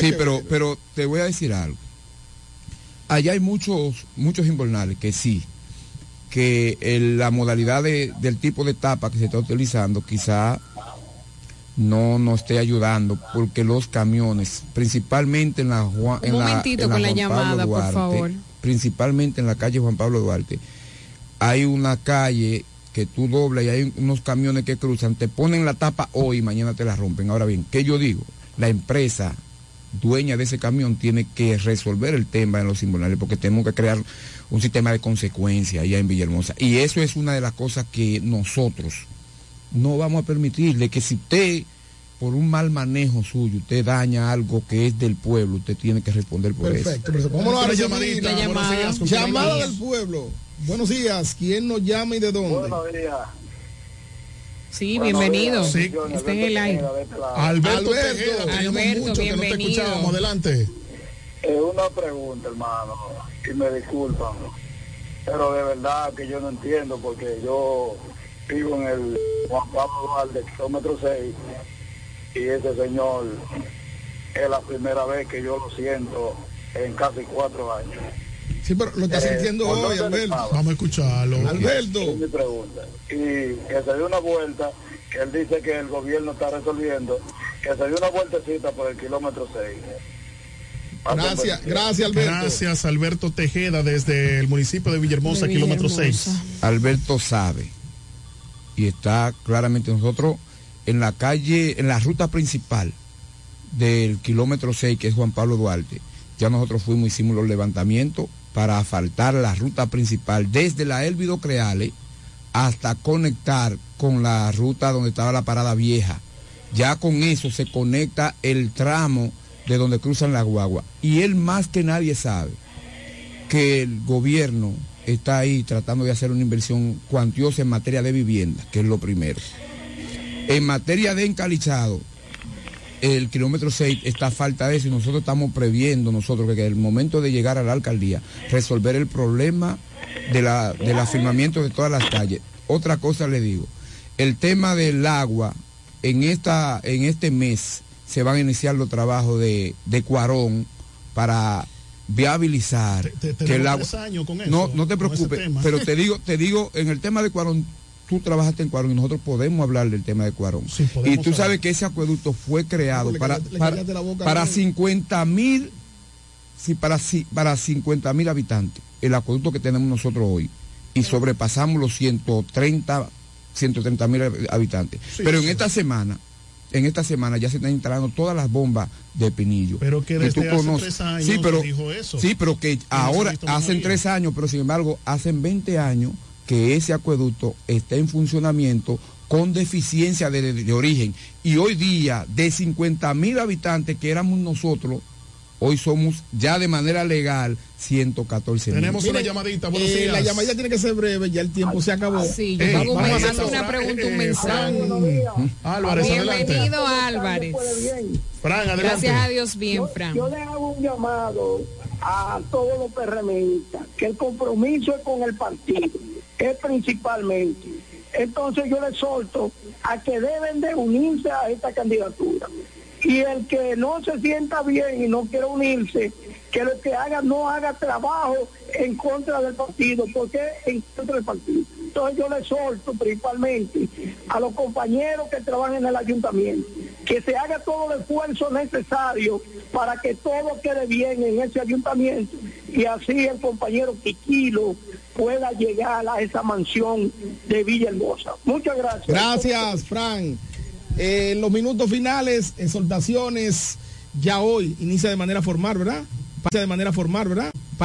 Sí, pero, pero te voy a decir algo. Allá hay muchos, muchos invernales que sí, que el- la modalidad de- del tipo de tapa que se está utilizando quizá no nos esté ayudando porque los camiones, principalmente en la Juan, Un en la- momentito en la con la Juan llamada, por favor. principalmente en la calle Juan Pablo Duarte, hay una calle que tú doblas y hay unos camiones que cruzan, te ponen la tapa hoy y mañana te la rompen. Ahora bien, ¿qué yo digo? La empresa dueña de ese camión tiene que resolver el tema en los invernales porque tenemos que crear un sistema de consecuencia allá en Villahermosa. Y eso es una de las cosas que nosotros no vamos a permitirle que si usted por un mal manejo suyo, usted daña algo que es del pueblo, usted tiene que responder por eso. Perfecto, pero vámonos a llamadita, la buenos llamada. del pueblo. Buenos días, ¿quién nos llama y de dónde? Buenos días. Sí, Buenos bienvenido. días, Sí. bendiciones, Está en el Alberto aire. Tejeda, de este lado. Alberto, Alberto, mucho que no te bienvenido. escuchábamos. Adelante. Eh, una pregunta, hermano, y me disculpan, pero de verdad que yo no entiendo porque yo vivo en el Juan Pablo Duarte, kilómetro 6, y ese señor es la primera vez que yo lo siento en casi cuatro años. Sí, pero lo está Eh, sintiendo ¿por hoy, Alberto. estaba? Vamos a escucharlo. Alberto. Es mi pregunta. Y que se dio una vuelta, que él dice que el gobierno está resolviendo, que se dio una vueltecita por el kilómetro 6. Gracias, gracias, Alberto. Gracias, Alberto Tejeda, desde el municipio de Villahermosa, De kilómetro Villahermosa. 6. Alberto sabe y está claramente nosotros en la calle, en la ruta principal del kilómetro 6, que es Juan Pablo Duarte, ya nosotros fuimos, hicimos los levantamientos para asfaltar la ruta principal desde la Elvido Creale hasta conectar con la ruta donde estaba la parada vieja. Ya con eso se conecta el tramo de donde cruzan la guagua. Y él más que nadie sabe que el gobierno está ahí tratando de hacer una inversión cuantiosa en materia de vivienda, que es lo primero. En materia de encalizado, el kilómetro 6 está a falta de eso y nosotros estamos previendo nosotros que, que el momento de llegar a la alcaldía, resolver el problema de la, del afirmamiento de todas las calles. Otra cosa le digo, el tema del agua, en, esta, en este mes se van a iniciar los trabajos de, de Cuarón para viabilizar Te- que el agua... tres años con eso, no, no te preocupes, pero te digo, te digo, en el tema de Cuarón, tú trabajaste en Cuarón y nosotros podemos hablar del tema de Cuarón. Sí, y tú sabes que ese acueducto fue creado para, le para, boca, para ¿no? 50 mil, sí, para, sí, para 50 mil habitantes, el acueducto que tenemos nosotros hoy. Y sobrepasamos los 130 130 mil habitantes. Pero en esta semana, en esta semana ya se están instalando todas las bombas de Pinillo. Pero que desde hace tres años sí, pero, se dijo eso. Sí, pero que ahora hacen tres años, pero sin embargo hacen 20 años que ese acueducto está en funcionamiento con deficiencia de, de origen. Y hoy día, de 50 mil habitantes que éramos nosotros, hoy somos ya de manera legal 114 Tenemos una llamadita, buenos Eh, días. la llamadita tiene que ser breve, ya el tiempo se acabó. Sí, yo Eh, vamos a mensaje, hacer una pregunta, un mensaje. Fran Álvarez, adelante. Bienvenido Álvarez. Fran, adelante. Gracias a Dios, bien, Fran. Yo le hago un llamado a todos los PRMistas, que el compromiso es con el partido, es principalmente. Entonces yo le solto a que deben de unirse a esta candidatura. Y el que no se sienta bien y no quiere unirse, que lo que haga no haga trabajo en contra del partido, porque en contra del partido. Entonces yo le solto principalmente a los compañeros que trabajan en el ayuntamiento, que se haga todo el esfuerzo necesario para que todo quede bien en ese ayuntamiento y así el compañero Quiquilo pueda llegar a esa mansión de Villahermosa. Muchas gracias. Gracias, Fran. Eh, los minutos finales, exhortaciones, ya hoy inicia de manera formal, ¿verdad? Pasa de manera formal, ¿verdad?